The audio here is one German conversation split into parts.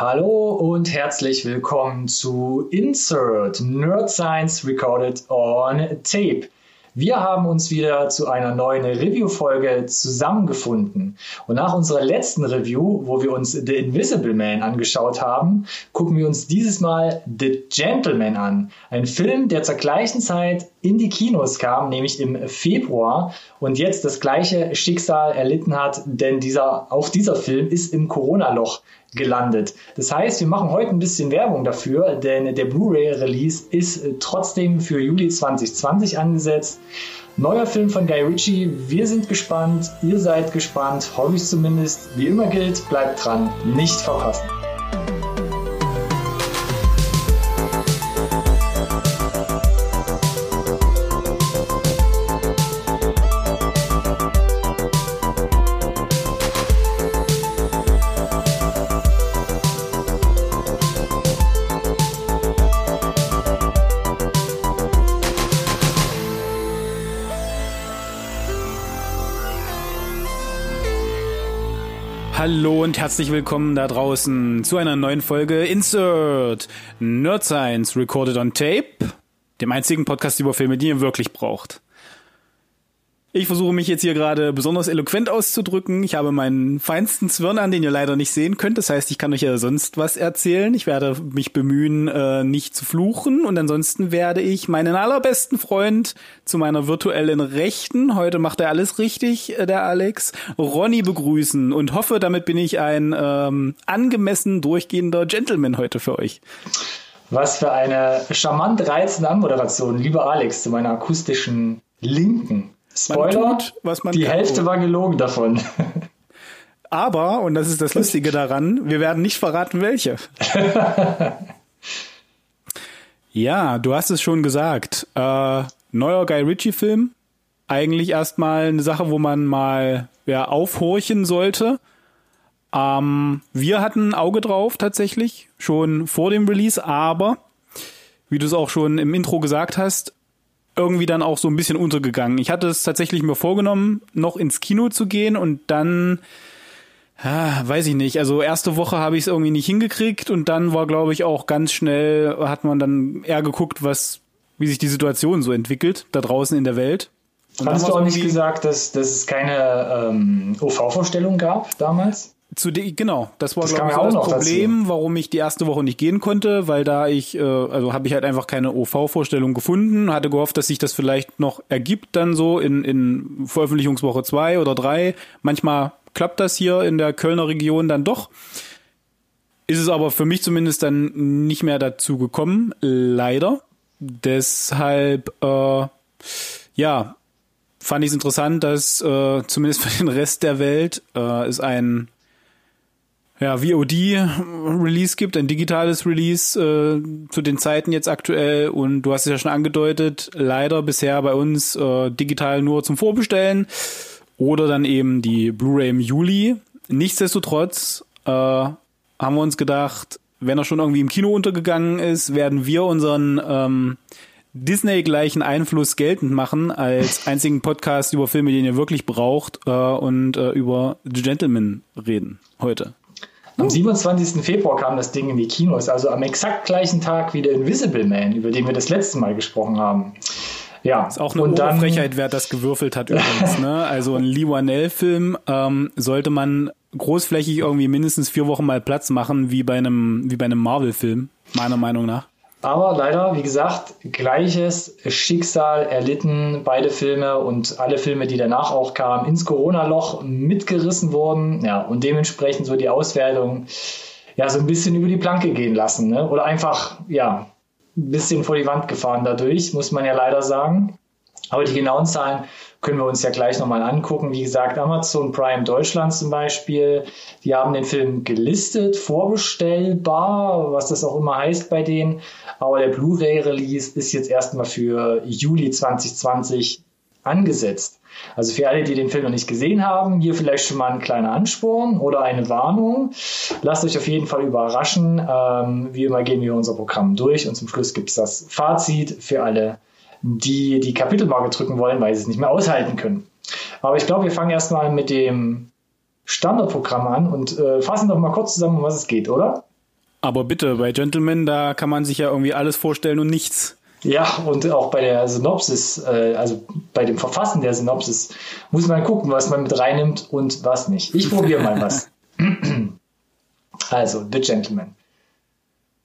Hallo und herzlich willkommen zu Insert Nerd Science Recorded on Tape. Wir haben uns wieder zu einer neuen Review-Folge zusammengefunden. Und nach unserer letzten Review, wo wir uns The Invisible Man angeschaut haben, gucken wir uns dieses Mal The Gentleman an. Ein Film, der zur gleichen Zeit in die Kinos kam, nämlich im Februar und jetzt das gleiche Schicksal erlitten hat, denn dieser, auch dieser Film ist im Corona-Loch gelandet. Das heißt, wir machen heute ein bisschen Werbung dafür, denn der Blu-ray-Release ist äh, trotzdem für Juli 2020 angesetzt. Neuer Film von Guy Ritchie. Wir sind gespannt, ihr seid gespannt, hoffe ich zumindest. Wie immer gilt, bleibt dran, nicht verpassen. Herzlich willkommen da draußen zu einer neuen Folge Insert Nerd Science Recorded on Tape, dem einzigen Podcast über Filme, die ihr wirklich braucht. Ich versuche mich jetzt hier gerade besonders eloquent auszudrücken. Ich habe meinen feinsten Zwirn an, den ihr leider nicht sehen könnt. Das heißt, ich kann euch ja sonst was erzählen. Ich werde mich bemühen, äh, nicht zu fluchen. Und ansonsten werde ich meinen allerbesten Freund zu meiner virtuellen Rechten, heute macht er alles richtig, äh, der Alex, Ronny begrüßen und hoffe, damit bin ich ein ähm, angemessen durchgehender Gentleman heute für euch. Was für eine charmant reizende Anmoderation, lieber Alex, zu meiner akustischen Linken. Spoiler, tut, was man die kann. Hälfte war gelogen davon. Aber, und das ist das Lustige daran, wir werden nicht verraten, welche. ja, du hast es schon gesagt. Äh, neuer Guy Ritchie-Film. Eigentlich erstmal eine Sache, wo man mal ja, aufhorchen sollte. Ähm, wir hatten ein Auge drauf tatsächlich, schon vor dem Release, aber wie du es auch schon im Intro gesagt hast, irgendwie dann auch so ein bisschen untergegangen. Ich hatte es tatsächlich mir vorgenommen, noch ins Kino zu gehen und dann, ja, weiß ich nicht. Also erste Woche habe ich es irgendwie nicht hingekriegt und dann war, glaube ich, auch ganz schnell, hat man dann eher geguckt, was, wie sich die Situation so entwickelt, da draußen in der Welt. Und Hast du auch nicht gesagt, dass, dass es keine ähm, OV-Vorstellung gab damals? Zu de, genau, das war das glaube ich so das Problem, dazu. warum ich die erste Woche nicht gehen konnte, weil da ich, äh, also habe ich halt einfach keine OV-Vorstellung gefunden, hatte gehofft, dass sich das vielleicht noch ergibt dann so in, in Veröffentlichungswoche zwei oder drei. Manchmal klappt das hier in der Kölner Region dann doch. Ist es aber für mich zumindest dann nicht mehr dazu gekommen, leider. Deshalb, äh, ja, fand ich es interessant, dass äh, zumindest für den Rest der Welt äh, es ein ja, VOD-Release gibt, ein digitales Release äh, zu den Zeiten jetzt aktuell. Und du hast es ja schon angedeutet, leider bisher bei uns äh, digital nur zum Vorbestellen oder dann eben die Blu-ray im Juli. Nichtsdestotrotz äh, haben wir uns gedacht, wenn er schon irgendwie im Kino untergegangen ist, werden wir unseren ähm, Disney-gleichen Einfluss geltend machen als einzigen Podcast über Filme, den ihr wirklich braucht äh, und äh, über The Gentleman reden heute. Am 27. Februar kam das Ding in die Kinos, also am exakt gleichen Tag wie der Invisible Man, über den wir das letzte Mal gesprochen haben. Ja. Ist auch eine und dann, Frechheit, wer das gewürfelt hat übrigens. ne? Also ein Lee Wanell-Film ähm, sollte man großflächig irgendwie mindestens vier Wochen mal Platz machen, wie bei einem, wie bei einem Marvel-Film, meiner Meinung nach. Aber leider, wie gesagt, gleiches Schicksal erlitten beide Filme und alle Filme, die danach auch kamen, ins Corona-Loch mitgerissen wurden. Ja, und dementsprechend so die Auswertung ja so ein bisschen über die Planke gehen lassen. Ne? Oder einfach, ja, ein bisschen vor die Wand gefahren dadurch, muss man ja leider sagen. Aber die genauen Zahlen können wir uns ja gleich nochmal angucken. Wie gesagt, Amazon Prime Deutschland zum Beispiel, die haben den Film gelistet, vorbestellbar, was das auch immer heißt bei denen. Aber der Blu-ray-Release ist jetzt erstmal für Juli 2020 angesetzt. Also für alle, die den Film noch nicht gesehen haben, hier vielleicht schon mal ein kleiner Ansporn oder eine Warnung. Lasst euch auf jeden Fall überraschen. Ähm, wie immer gehen wir unser Programm durch und zum Schluss gibt es das Fazit für alle, die die Kapitelmarke drücken wollen, weil sie es nicht mehr aushalten können. Aber ich glaube, wir fangen erstmal mit dem Standardprogramm an und äh, fassen doch mal kurz zusammen, um was es geht, oder? Aber bitte, bei Gentleman, da kann man sich ja irgendwie alles vorstellen und nichts. Ja, und auch bei der Synopsis, äh, also bei dem Verfassen der Synopsis, muss man gucken, was man mit reinnimmt und was nicht. Ich probiere mal was. also, The Gentleman.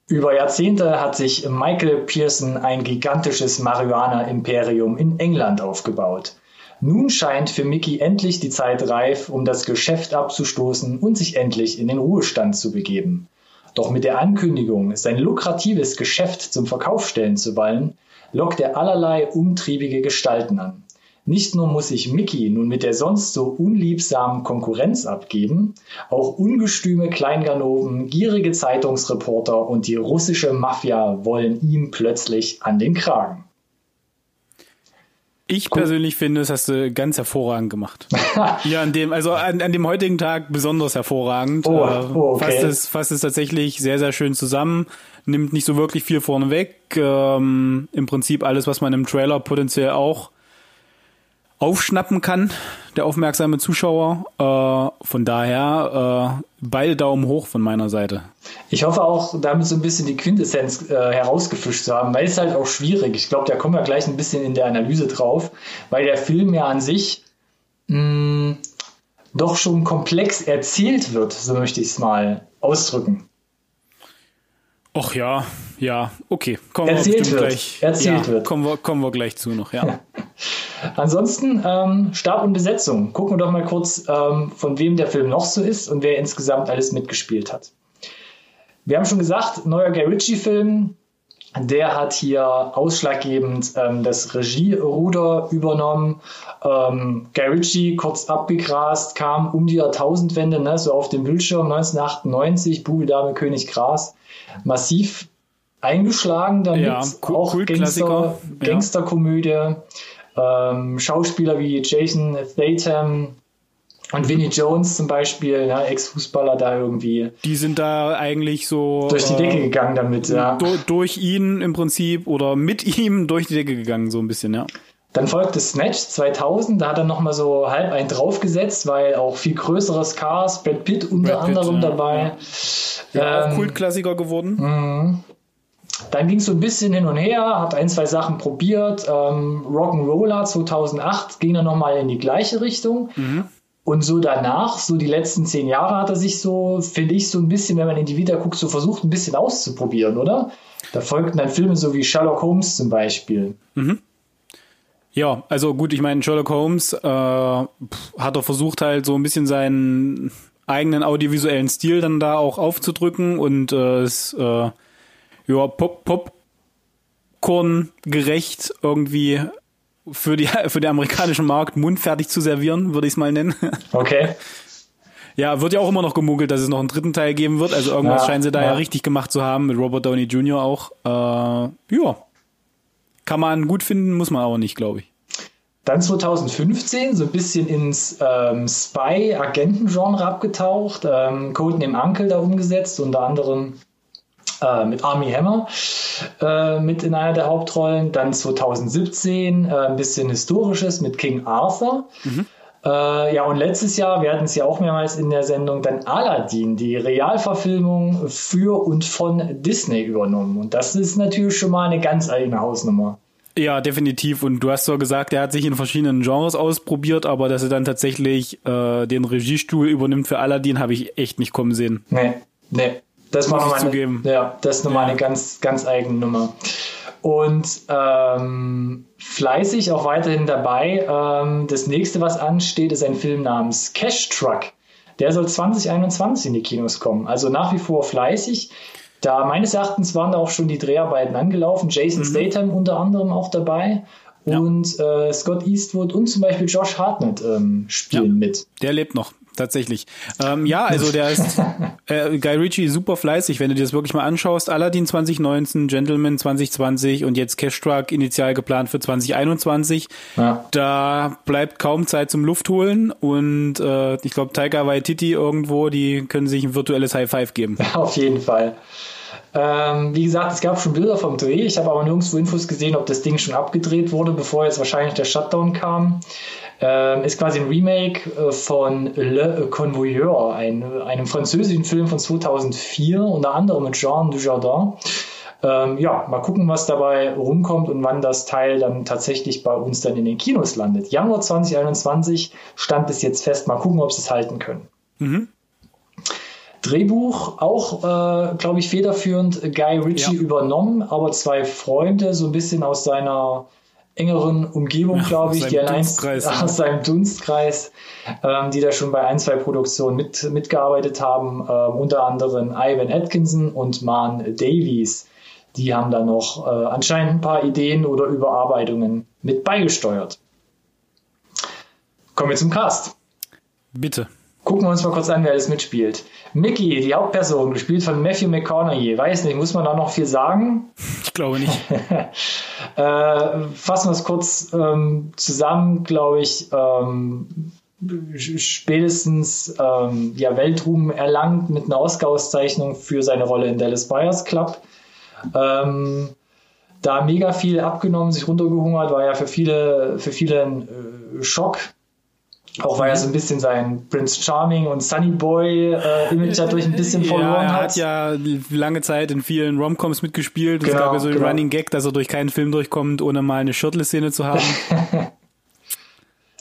Über Jahrzehnte hat sich Michael Pearson ein gigantisches Marihuana-Imperium in England aufgebaut. Nun scheint für Mickey endlich die Zeit reif, um das Geschäft abzustoßen und sich endlich in den Ruhestand zu begeben. Doch mit der Ankündigung, sein lukratives Geschäft zum Verkauf stellen zu wollen, lockt er allerlei umtriebige Gestalten an. Nicht nur muss sich Mickey nun mit der sonst so unliebsamen Konkurrenz abgeben, auch ungestüme Kleinganoven, gierige Zeitungsreporter und die russische Mafia wollen ihm plötzlich an den Kragen. Ich persönlich finde, das hast du ganz hervorragend gemacht. ja, an dem, also an, an, dem heutigen Tag besonders hervorragend. Oh, äh, oh, okay. fasst, es, fasst es tatsächlich sehr, sehr schön zusammen. Nimmt nicht so wirklich viel vorne weg. Ähm, Im Prinzip alles, was man im Trailer potenziell auch aufschnappen kann, der aufmerksame Zuschauer. Äh, von daher äh, beide Daumen hoch von meiner Seite. Ich hoffe auch, damit so ein bisschen die Quintessenz äh, herausgefischt zu haben, weil es halt auch schwierig. Ich glaube, da kommen wir gleich ein bisschen in der Analyse drauf, weil der Film ja an sich mh, mm, doch schon komplex erzählt wird, so möchte ich es mal ausdrücken. Ach ja, ja, okay. Kommen erzählt wir wird. Gleich, erzählt ja, wird. Kommen wir, kommen wir gleich zu noch, ja. Ansonsten ähm, Stab und Besetzung. Gucken wir doch mal kurz, ähm, von wem der Film noch so ist und wer insgesamt alles mitgespielt hat. Wir haben schon gesagt, neuer Guy Ritchie-Film. Der hat hier ausschlaggebend ähm, das Regieruder übernommen. Ähm, Guy Ritchie, kurz abgegrast, kam um die Jahrtausendwende, ne, so auf dem Bildschirm 1998, Bube, Dame, König, Gras massiv eingeschlagen damit. Ja, cool, auch cool, Gangster, Gangsterkomödie. Ähm, Schauspieler wie Jason Statham und Vinnie Jones zum Beispiel, ja, Ex-Fußballer da irgendwie. Die sind da eigentlich so durch die Decke äh, gegangen damit, ja. Durch ihn im Prinzip oder mit ihm durch die Decke gegangen, so ein bisschen, ja. Dann folgte Snatch 2000, da hat er nochmal so halb einen draufgesetzt, weil auch viel größeres Cars, Brad Pitt unter Brad Pitt, anderem ja. dabei. Ja, ähm, auch Kultklassiker geworden. Mhm. Dann ging es so ein bisschen hin und her, hat ein, zwei Sachen probiert. Ähm, Rock'n'Roller 2008 ging dann nochmal in die gleiche Richtung. Mhm. Und so danach, so die letzten zehn Jahre hat er sich so, finde ich, so ein bisschen, wenn man in die Vita guckt, so versucht, ein bisschen auszuprobieren, oder? Da folgten dann Filme so wie Sherlock Holmes zum Beispiel. Mhm. Ja, also gut, ich meine, Sherlock Holmes äh, hat er versucht halt so ein bisschen seinen eigenen audiovisuellen Stil dann da auch aufzudrücken und äh, es äh, ja Pop Popcorn gerecht irgendwie für die für den amerikanischen Markt mundfertig zu servieren, würde ich es mal nennen. Okay. Ja, wird ja auch immer noch gemunkelt, dass es noch einen dritten Teil geben wird. Also irgendwas ja, scheinen sie da ja. ja. richtig gemacht zu haben, mit Robert Downey Jr. auch. Äh, ja, kann man gut finden, muss man aber nicht, glaube ich. Dann 2015 so ein bisschen ins ähm, Spy-Agenten-Genre abgetaucht, ähm, Codename Uncle da umgesetzt, unter anderem äh, mit Army Hammer äh, mit in einer der Hauptrollen. Dann 2017 äh, ein bisschen Historisches mit King Arthur. Mhm. Äh, ja, und letztes Jahr, wir hatten es ja auch mehrmals in der Sendung, dann Aladdin, die Realverfilmung für und von Disney übernommen. Und das ist natürlich schon mal eine ganz eigene Hausnummer. Ja, definitiv. Und du hast so gesagt, er hat sich in verschiedenen Genres ausprobiert, aber dass er dann tatsächlich äh, den Regiestuhl übernimmt für Aladdin, habe ich echt nicht kommen sehen. Nee, nee. Das war nochmal eine, ja, das ist nochmal ja. eine ganz, ganz eigene Nummer. Und ähm, fleißig auch weiterhin dabei. Ähm, das nächste, was ansteht, ist ein Film namens Cash Truck. Der soll 2021 in die Kinos kommen. Also nach wie vor fleißig. Da meines Erachtens waren da auch schon die Dreharbeiten angelaufen. Jason mhm. Statham unter anderem auch dabei. Ja. Und äh, Scott Eastwood und zum Beispiel Josh Hartnett ähm, spielen ja. mit. Der lebt noch tatsächlich. Ähm, ja, also der ist äh, Guy Ritchie super fleißig, wenn du dir das wirklich mal anschaust. Aladdin 2019, Gentleman 2020 und jetzt Cash Truck initial geplant für 2021. Ja. Da bleibt kaum Zeit zum Luftholen und äh, ich glaube Taika Waititi irgendwo, die können sich ein virtuelles High Five geben. Auf jeden Fall. Ähm, wie gesagt, es gab schon Bilder vom Dreh. Ich habe aber nirgendwo Infos gesehen, ob das Ding schon abgedreht wurde, bevor jetzt wahrscheinlich der Shutdown kam. Ähm, ist quasi ein Remake äh, von Le Convoyeur, ein, einem französischen Film von 2004, unter anderem mit Jean Dujardin. Ähm, ja, mal gucken, was dabei rumkommt und wann das Teil dann tatsächlich bei uns dann in den Kinos landet. Januar 2021 stand es jetzt fest. Mal gucken, ob sie es halten können. Mhm. Drehbuch auch, äh, glaube ich, federführend Guy Ritchie ja. übernommen, aber zwei Freunde so ein bisschen aus seiner engeren Umgebung, glaube ich, die allein aus seinem Dunstkreis, ähm, die da schon bei ein, zwei Produktionen mit, mitgearbeitet haben, ähm, unter anderem Ivan Atkinson und Man Davies. Die haben da noch äh, anscheinend ein paar Ideen oder Überarbeitungen mit beigesteuert. Kommen wir zum Cast. Bitte. Gucken wir uns mal kurz an, wer alles mitspielt. Mickey, die Hauptperson, gespielt von Matthew McConaughey. Weiß nicht, muss man da noch viel sagen? Ich glaube nicht. äh, fassen wir es kurz ähm, zusammen, glaube ich. Ähm, spätestens ähm, ja, Weltruhm erlangt mit einer Oscar-Auszeichnung für seine Rolle in Dallas Buyers Club. Ähm, da mega viel abgenommen, sich runtergehungert, war ja für viele, für viele ein äh, Schock, auch weil er so ein bisschen sein Prince Charming und Sunny Boy äh, Image dadurch ein bisschen verloren ja, er hat. Er hat ja lange Zeit in vielen Romcoms mitgespielt. Genau, es gab ja so den genau. Running Gag, dass er durch keinen Film durchkommt, ohne mal eine Shirtless-Szene zu haben.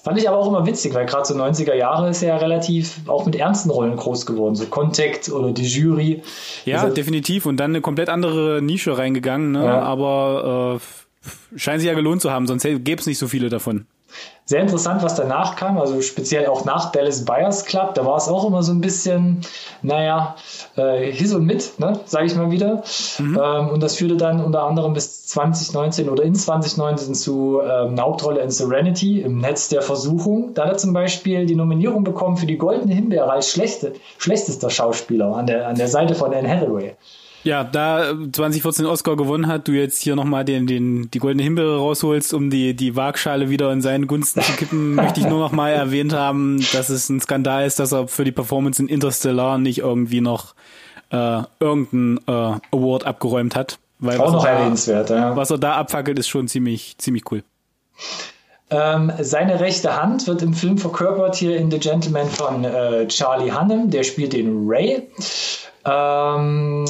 Fand ich aber auch immer witzig, weil gerade so 90er Jahre ist er ja relativ auch mit ernsten Rollen groß geworden, so Contact oder die Jury. Ja, also, definitiv. Und dann eine komplett andere Nische reingegangen, ne? Ja. aber äh, scheint sich ja gelohnt zu haben, sonst gäbe es nicht so viele davon. Sehr interessant, was danach kam, also speziell auch nach Dallas Buyers Club, da war es auch immer so ein bisschen, naja, äh, his und mit, ne, sage ich mal wieder. Mhm. Ähm, und das führte dann unter anderem bis 2019 oder in 2019 zu ähm, Hauptrolle in Serenity im Netz der Versuchung. Da hat er zum Beispiel die Nominierung bekommen für die Goldene Himbeere als schlechte, schlechtester Schauspieler an der, an der Seite von Anne Hathaway. Ja, da 2014 Oscar gewonnen hat, du jetzt hier nochmal den, den, die goldene Himbeere rausholst, um die, die Waagschale wieder in seinen Gunsten zu kippen, möchte ich nur nochmal erwähnt haben, dass es ein Skandal ist, dass er für die Performance in Interstellar nicht irgendwie noch äh, irgendeinen äh, Award abgeräumt hat. Weil Auch noch erwähnenswert, ja. Was er da abfackelt, ist schon ziemlich, ziemlich cool. Ähm, seine rechte Hand wird im Film verkörpert hier in The Gentleman von äh, Charlie Hunnam, der spielt den Ray. Ähm,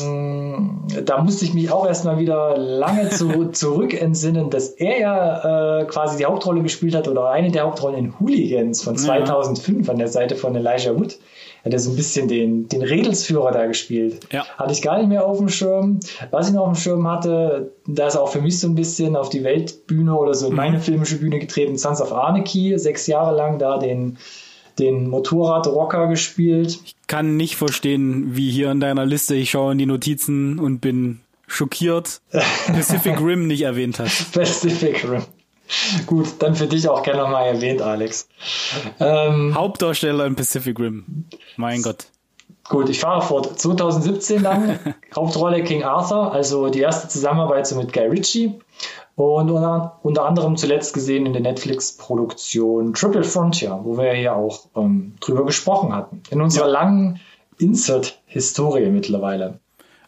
da musste ich mich auch erstmal wieder lange zu, zurück entsinnen, dass er ja äh, quasi die Hauptrolle gespielt hat oder eine der Hauptrollen in Hooligans von 2005 ja. an der Seite von Elijah Wood. Hat er so ein bisschen den, den Redelsführer da gespielt. Ja. Hatte ich gar nicht mehr auf dem Schirm. Was ich noch auf dem Schirm hatte, da ist auch für mich so ein bisschen auf die Weltbühne oder so in mhm. meine filmische Bühne getreten, Sons of Anarchy, sechs Jahre lang da den den Motorradrocker gespielt. Ich kann nicht verstehen, wie hier in deiner Liste, ich schaue in die Notizen und bin schockiert, Pacific Rim nicht erwähnt hast. Pacific Rim. Gut, dann für dich auch gerne nochmal erwähnt, Alex. Ähm, Hauptdarsteller im Pacific Rim. Mein Gott. Gut, ich fahre fort. 2017 dann, Hauptrolle King Arthur, also die erste Zusammenarbeit so mit Guy Ritchie. Und unter, unter anderem zuletzt gesehen in der Netflix-Produktion Triple Frontier, wo wir ja auch ähm, drüber gesprochen hatten. In unserer ja. langen Insert-Historie mittlerweile.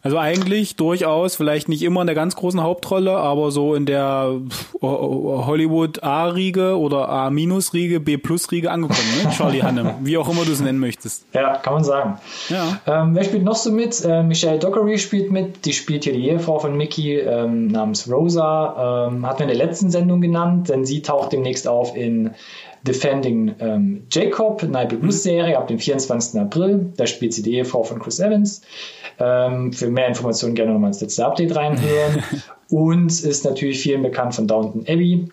Also eigentlich durchaus, vielleicht nicht immer in der ganz großen Hauptrolle, aber so in der Hollywood A-Riege oder A-Riege, B-Riege angekommen, ne? Charlie Hannem, wie auch immer du es nennen möchtest. Ja, kann man sagen. Ja. Ähm, wer spielt noch so mit? Äh, Michelle Dockery spielt mit, die spielt hier die Ehefrau von Mickey ähm, namens Rosa, ähm, hat wir in der letzten Sendung genannt, denn sie taucht demnächst auf in Defending ähm, Jacob, eine Apple Plus Serie ab dem 24. April. Da spielt sie die Ehefrau von Chris Evans. Ähm, für mehr Informationen gerne nochmal ins letzte Update reinhören. Und ist natürlich vielen bekannt von Downton Abbey,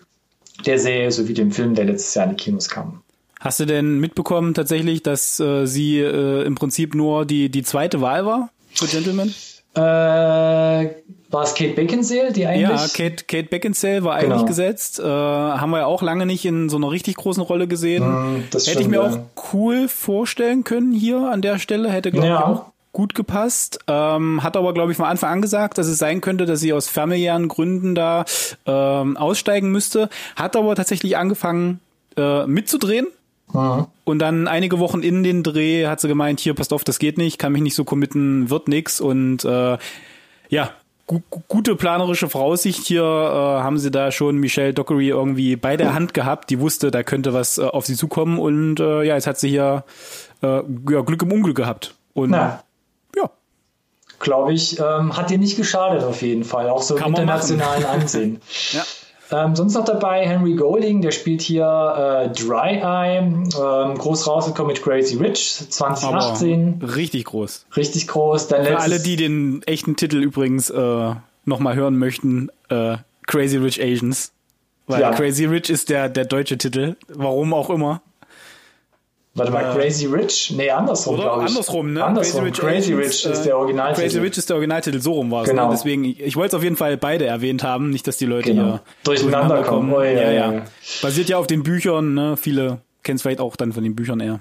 der Serie sowie dem Film, der letztes Jahr in die Kinos kam. Hast du denn mitbekommen tatsächlich, dass äh, sie äh, im Prinzip nur die, die zweite Wahl war für Gentleman? Äh, war es Kate Beckinsale, die eigentlich? Ja, Kate, Kate Beckinsale war genau. eigentlich gesetzt. Äh, haben wir ja auch lange nicht in so einer richtig großen Rolle gesehen. Mm, Hätte ich mir ja. auch cool vorstellen können hier an der Stelle. Hätte, glaube ja. ich, auch gut gepasst. Ähm, hat aber, glaube ich, von Anfang an gesagt, dass es sein könnte, dass sie aus familiären Gründen da ähm, aussteigen müsste. Hat aber tatsächlich angefangen äh, mitzudrehen. Mhm. Und dann einige Wochen in den Dreh hat sie gemeint, hier, passt auf, das geht nicht, kann mich nicht so committen, wird nix. Und äh, Ja, gu gute planerische Voraussicht hier äh, haben sie da schon Michelle Dockery irgendwie bei der Hand gehabt. Die wusste, da könnte was äh, auf sie zukommen und äh, ja, jetzt hat sie hier äh, ja, Glück im Unglück gehabt. Und Na. ja. Glaube ich, ähm, hat dir nicht geschadet auf jeden Fall, auch so im internationalen Ansehen. ja. Ähm, sonst noch dabei Henry Golding, der spielt hier äh, Dry Eye, ähm, groß rausgekommen mit Crazy Rich 2018. Aber richtig groß. Richtig groß. Dann Für alle, die den echten Titel übrigens äh, nochmal hören möchten, äh, Crazy Rich Asians. Weil ja. Crazy Rich ist der, der deutsche Titel, warum auch immer. Warte mal, äh, Crazy Rich? Nee, andersrum, glaube ich. Andersrum, ne? Andersrum. Crazy Rich, Crazy Rich ist der Originaltitel. Crazy Rich ist der Originaltitel, so rum war es. Ne? Genau. Ne? Deswegen, ich wollte es auf jeden Fall beide erwähnt haben, nicht, dass die Leute genau. hier durcheinander kommen. Oh, ja, ja, ja. Basiert ja auf den Büchern, ne? Viele kennen es vielleicht auch dann von den Büchern eher.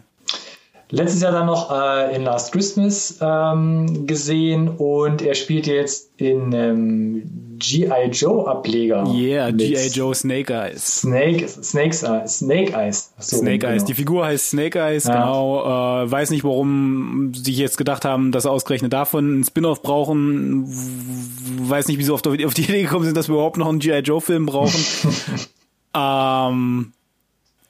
Letztes Jahr dann noch äh, in Last Christmas ähm, gesehen und er spielt jetzt in ähm, G.I. Joe Ableger. Yeah, G.I. Joe Snake Eyes. Snake, Snakes, äh, Snake Eyes. So, Snake Eyes. Genau. Die Figur heißt Snake Eyes, ja. genau. Äh, weiß nicht, warum sie jetzt gedacht haben, dass sie ausgerechnet davon einen Spin-off brauchen. Weiß nicht, wie sie auf auf die Idee gekommen sind, dass wir überhaupt noch einen G.I. Joe Film brauchen. ähm,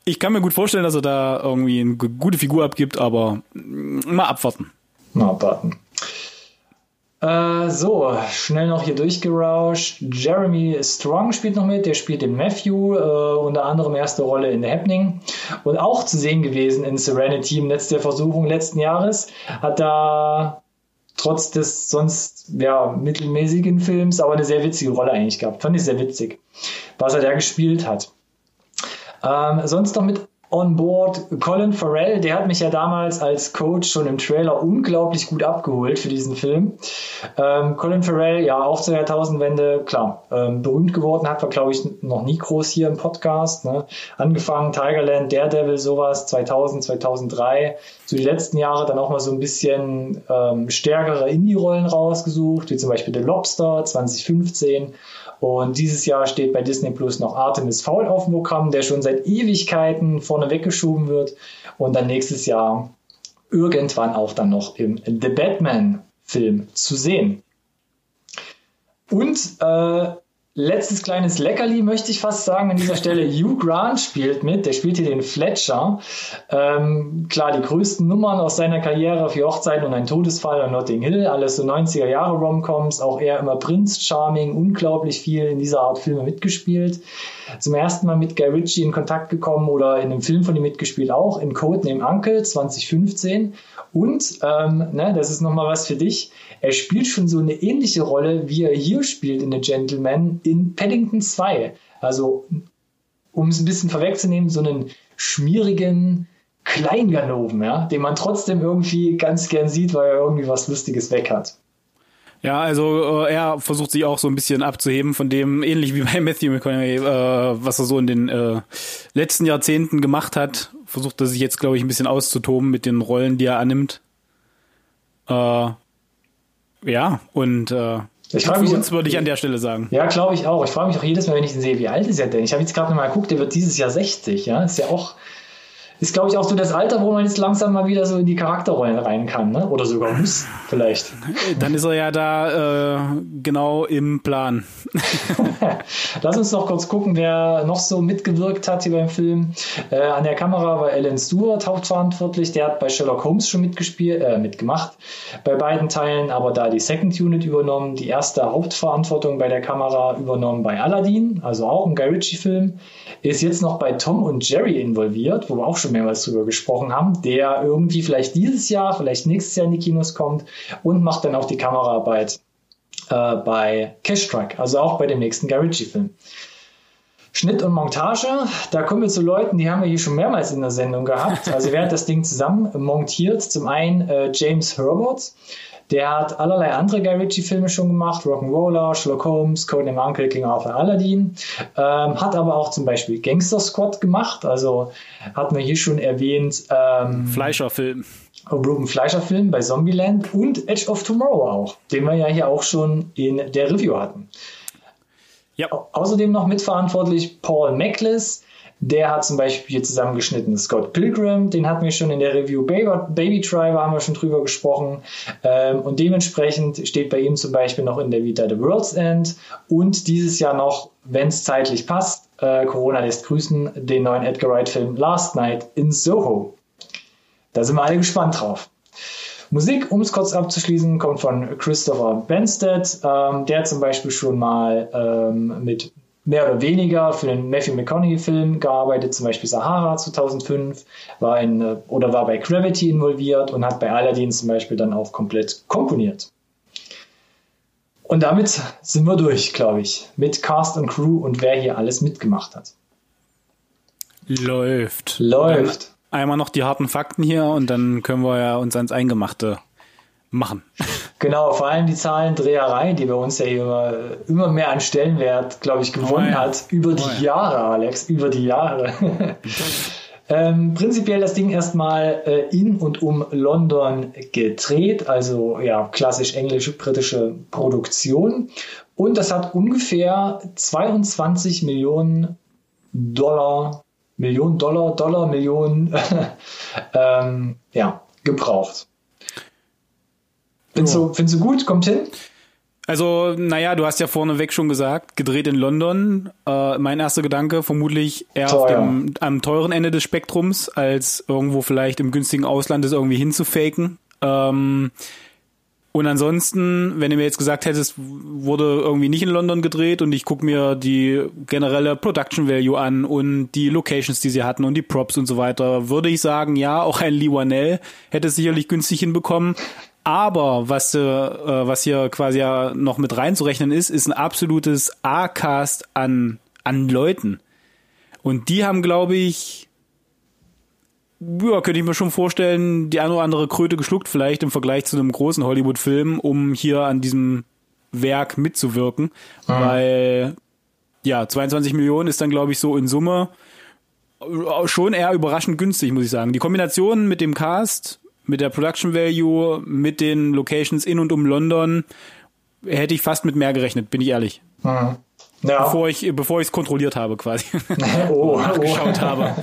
ich kann mir gut vorstellen, dass er da irgendwie eine gute Figur abgibt, aber mal abwarten. Mal abwarten. Äh, so, schnell noch hier durchgerauscht. Jeremy Strong spielt noch mit, der spielt den Matthew, äh, unter anderem erste Rolle in The Happening und auch zu sehen gewesen in Serenity im Netz der Versuchung letzten Jahres. Hat da trotz des sonst ja, mittelmäßigen Films aber eine sehr witzige Rolle eigentlich gehabt. Fand ich sehr witzig, was er da gespielt hat. Ähm, sonst noch mit on board Colin Farrell, der hat mich ja damals als Coach schon im Trailer unglaublich gut abgeholt für diesen Film. Ähm, Colin Farrell, ja, auch zur Jahrtausendwende, klar, ähm, berühmt geworden hat, war glaube ich noch nie groß hier im Podcast. Ne? Angefangen Tigerland, Daredevil, sowas, 2000, 2003. So die letzten Jahre dann auch mal so ein bisschen ähm, stärkere Indie-Rollen rausgesucht, wie zum Beispiel The Lobster 2015 und dieses Jahr steht bei Disney Plus noch Artemis Fowl auf dem Programm, der schon seit Ewigkeiten vorne weggeschoben wird. Und dann nächstes Jahr irgendwann auch dann noch im The Batman Film zu sehen. Und äh, Letztes kleines Leckerli möchte ich fast sagen an dieser Stelle. Hugh Grant spielt mit, der spielt hier den Fletcher. Ähm, klar, die größten Nummern aus seiner Karriere für Hochzeiten und ein Todesfall und Notting Hill, alles so 90er Jahre Romcoms, auch er immer Prince Charming, unglaublich viel in dieser Art Filme mitgespielt. Zum ersten Mal mit Guy Ritchie in Kontakt gekommen oder in einem Film von ihm mitgespielt auch, in Codename Uncle 2015. Und, ähm, ne, das ist nochmal was für dich, er spielt schon so eine ähnliche Rolle, wie er hier spielt in The Gentleman in Paddington 2. Also, um es ein bisschen vorwegzunehmen, so einen schmierigen Kleinganoven, ja, den man trotzdem irgendwie ganz gern sieht, weil er irgendwie was Lustiges weg hat. Ja, also äh, er versucht sich auch so ein bisschen abzuheben von dem, ähnlich wie bei Matthew McConaughey, äh, was er so in den äh, letzten Jahrzehnten gemacht hat. Versucht er sich jetzt, glaube ich, ein bisschen auszutoben mit den Rollen, die er annimmt. Äh, ja, und äh, ich frage mich, uns würde ich an der Stelle sagen. Ja, glaube ich auch. Ich frage mich auch jedes Mal, wenn ich ihn sehe, wie alt ist er denn? Ich habe jetzt gerade noch mal geguckt, der wird dieses Jahr 60, ja. Ist ja auch ist, glaube ich, auch so das Alter, wo man jetzt langsam mal wieder so in die Charakterrollen rein kann, ne? Oder sogar muss, vielleicht. Dann ist er ja da äh, genau im Plan. Lass uns noch kurz gucken, wer noch so mitgewirkt hat hier beim Film. Äh, an der Kamera war Alan Stewart hauptverantwortlich. Der hat bei Sherlock Holmes schon mitgespielt, äh, mitgemacht. Bei beiden Teilen aber da die Second Unit übernommen, die erste Hauptverantwortung bei der Kamera übernommen bei Aladdin, also auch ein Guy Ritchie-Film. Ist jetzt noch bei Tom und Jerry involviert, wo wir auch schon mehrmals drüber gesprochen haben, der irgendwie vielleicht dieses Jahr, vielleicht nächstes Jahr in die Kinos kommt und macht dann auch die Kameraarbeit äh, bei Cash Truck, also auch bei dem nächsten Guy Ritchie-Film. Schnitt und Montage, da kommen wir zu Leuten, die haben wir hier schon mehrmals in der Sendung gehabt. Also wer hat das Ding zusammen montiert? Zum einen äh, James Herbert, der hat allerlei andere Guy Ritchie-Filme schon gemacht, Rock'n'Roller, Sherlock Holmes, Codename Uncle, King Arthur, Aladdin. Ähm, hat aber auch zum Beispiel Gangster Squad gemacht, also hat man hier schon erwähnt. Ähm, Fleischer-Film. Ruben Fleischer-Film bei Zombieland und Edge of Tomorrow auch, den wir ja hier auch schon in der Review hatten. Ja. Außerdem noch mitverantwortlich Paul Mekles, Der hat zum Beispiel hier zusammengeschnitten Scott Pilgrim, den hatten wir schon in der Review Baby, Driver, haben wir schon drüber gesprochen. Ähm, und dementsprechend steht bei ihm zum Beispiel noch in der Vita The World's End und dieses Jahr noch, wenn es zeitlich passt, äh, Corona lässt grüßen, den neuen Edgar Wright-Film Last Night in Soho. Da sind wir alle gespannt drauf. Musik, um es kurz abzuschließen, kommt von Christopher Benstead. Ähm, der zum Beispiel schon mal ähm, mit mehr oder weniger für den Matthew McConaughey-Film gearbeitet, zum Beispiel Sahara 2005, war in, äh, oder war bei Gravity involviert und hat bei Aladdin zum Beispiel dann auch komplett komponiert. Und damit sind wir durch, glaube ich, mit Cast und Crew und wer hier alles mitgemacht hat. Läuft. Läuft einmal noch die harten Fakten hier und dann können wir ja uns ans Eingemachte machen. Genau, vor allem die Zahlendreherei, die bei uns ja immer, immer mehr an Stellenwert, glaube ich, gewonnen oh ja. hat, über die oh ja. Jahre, Alex, über die Jahre. ähm, prinzipiell das Ding erstmal äh, in und um London gedreht, also ja, klassisch englische, britische Produktion. Und das hat ungefähr 22 Millionen Dollar Millionen Dollar, Dollar, Millionen ähm, ja, gebraucht. Findest, oh. du, findest du gut? Kommt hin? Also, naja, du hast ja vorneweg schon gesagt, gedreht in London. Äh, mein erster Gedanke, vermutlich eher Teuer. auf dem, am teuren Ende des Spektrums, als irgendwo vielleicht im günstigen Ausland das irgendwie hinzufaken. Ähm, und ansonsten, wenn du mir jetzt gesagt hättest, wurde irgendwie nicht in London gedreht und ich gucke mir die generelle Production Value an und die Locations, die sie hatten und die Props und so weiter, würde ich sagen, ja, auch ein Lee Wanell hätte es sicherlich günstig hinbekommen. Aber was, äh, was hier quasi ja noch mit reinzurechnen ist, ist ein absolutes A-Cast an, an Leuten. Und die haben, glaube ich, ja, könnte ich mir schon vorstellen, die eine oder andere Kröte geschluckt, vielleicht im Vergleich zu einem großen Hollywood-Film, um hier an diesem Werk mitzuwirken. Mhm. Weil, ja, 22 Millionen ist dann, glaube ich, so in Summe schon eher überraschend günstig, muss ich sagen. Die Kombination mit dem Cast, mit der Production Value, mit den Locations in und um London, hätte ich fast mit mehr gerechnet, bin ich ehrlich. Mhm. Ja. Bevor ich bevor ich es kontrolliert habe quasi. oh, nachgeschaut oh. habe.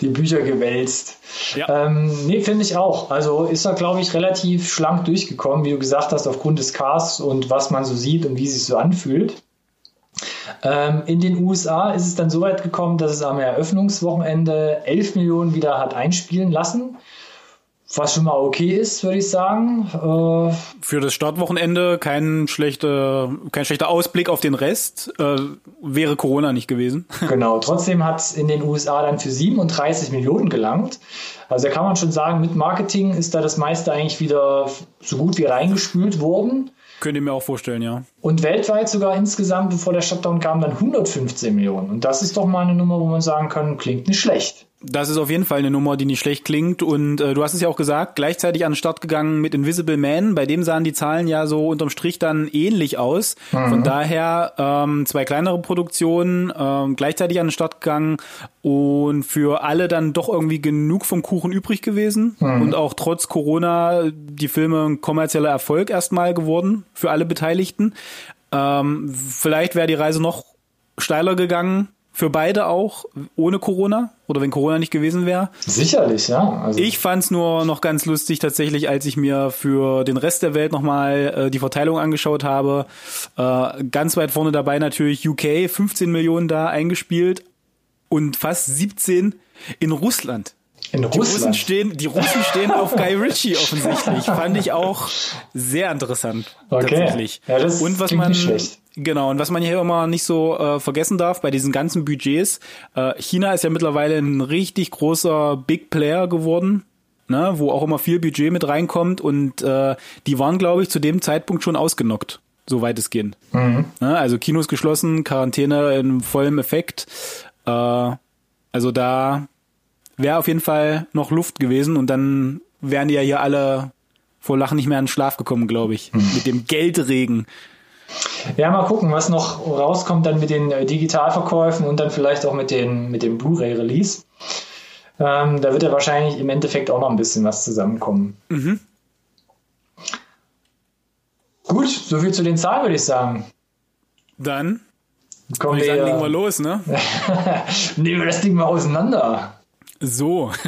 Die Bücher gewälzt. Ja. Ähm, nee, finde ich auch. Also ist er, glaube ich, relativ schlank durchgekommen, wie du gesagt hast, aufgrund des Casts und was man so sieht und wie es sich so anfühlt. Ähm, in den USA ist es dann so weit gekommen, dass es am Eröffnungswochenende 11 Millionen wieder hat einspielen lassen was schon mal okay ist, würde ich sagen. Äh, Für das Startwochenende kein schlechter, kein schlechter Ausblick auf den Rest. Äh, wäre Corona nicht gewesen. Genau, trotzdem hat es in den USA dann für 37 Millionen gelangt. Also da kann man schon sagen, mit Marketing ist da das meiste eigentlich wieder so gut wie reingespült worden. Könnt ihr mir auch vorstellen, ja. Und weltweit sogar insgesamt, bevor der Shutdown kam, dann 115 Millionen. Und das ist doch mal eine Nummer, wo man sagen kann, klingt nicht schlecht. Das ist auf jeden Fall eine Nummer, die nicht schlecht klingt. Und äh, du hast es ja auch gesagt, gleichzeitig an den Start gegangen mit Invisible Man. Bei dem sahen die Zahlen ja so unterm Strich dann ähnlich aus. Mhm. Von daher ähm, zwei kleinere Produktionen ähm, gleichzeitig an den Start gegangen und für alle dann doch irgendwie genug vom Kuchen übrig gewesen. Mhm. Und auch trotz Corona die Filme ein kommerzieller Erfolg erstmal geworden für alle Beteiligten. Ähm, vielleicht wäre die Reise noch steiler gegangen für beide auch, ohne Corona oder wenn Corona nicht gewesen wäre. Sicherlich, ja. Also ich fand es nur noch ganz lustig tatsächlich, als ich mir für den Rest der Welt nochmal äh, die Verteilung angeschaut habe. Äh, ganz weit vorne dabei natürlich UK, 15 Millionen da eingespielt und fast 17 in Russland. In die Russland? Russen stehen, die Russen stehen auf Guy Ritchie offensichtlich. Fand ich auch sehr interessant. Okay. Tatsächlich. Ja, das und was man, nicht schlecht. Genau, und was man hier immer nicht so äh, vergessen darf bei diesen ganzen Budgets, äh, China ist ja mittlerweile ein richtig großer Big Player geworden, ne, wo auch immer viel Budget mit reinkommt und äh, die waren, glaube ich, zu dem Zeitpunkt schon ausgenockt, so weitestgehend. Mhm. Ne, also Kinos geschlossen, Quarantäne in vollem Effekt. Äh, also da wäre auf jeden Fall noch Luft gewesen und dann wären die ja hier alle vor Lachen nicht mehr in den Schlaf gekommen, glaube ich, mhm. mit dem Geldregen. Ja, mal gucken, was noch rauskommt dann mit den äh, Digitalverkäufen und dann vielleicht auch mit, den, mit dem Blu-ray-Release. Ähm, da wird ja wahrscheinlich im Endeffekt auch noch ein bisschen was zusammenkommen. Mhm. Gut, soviel zu den Zahlen, würde ich sagen. Dann Komm, ich sagen, legen wir los, ne? Nehmen wir das Ding mal auseinander. So.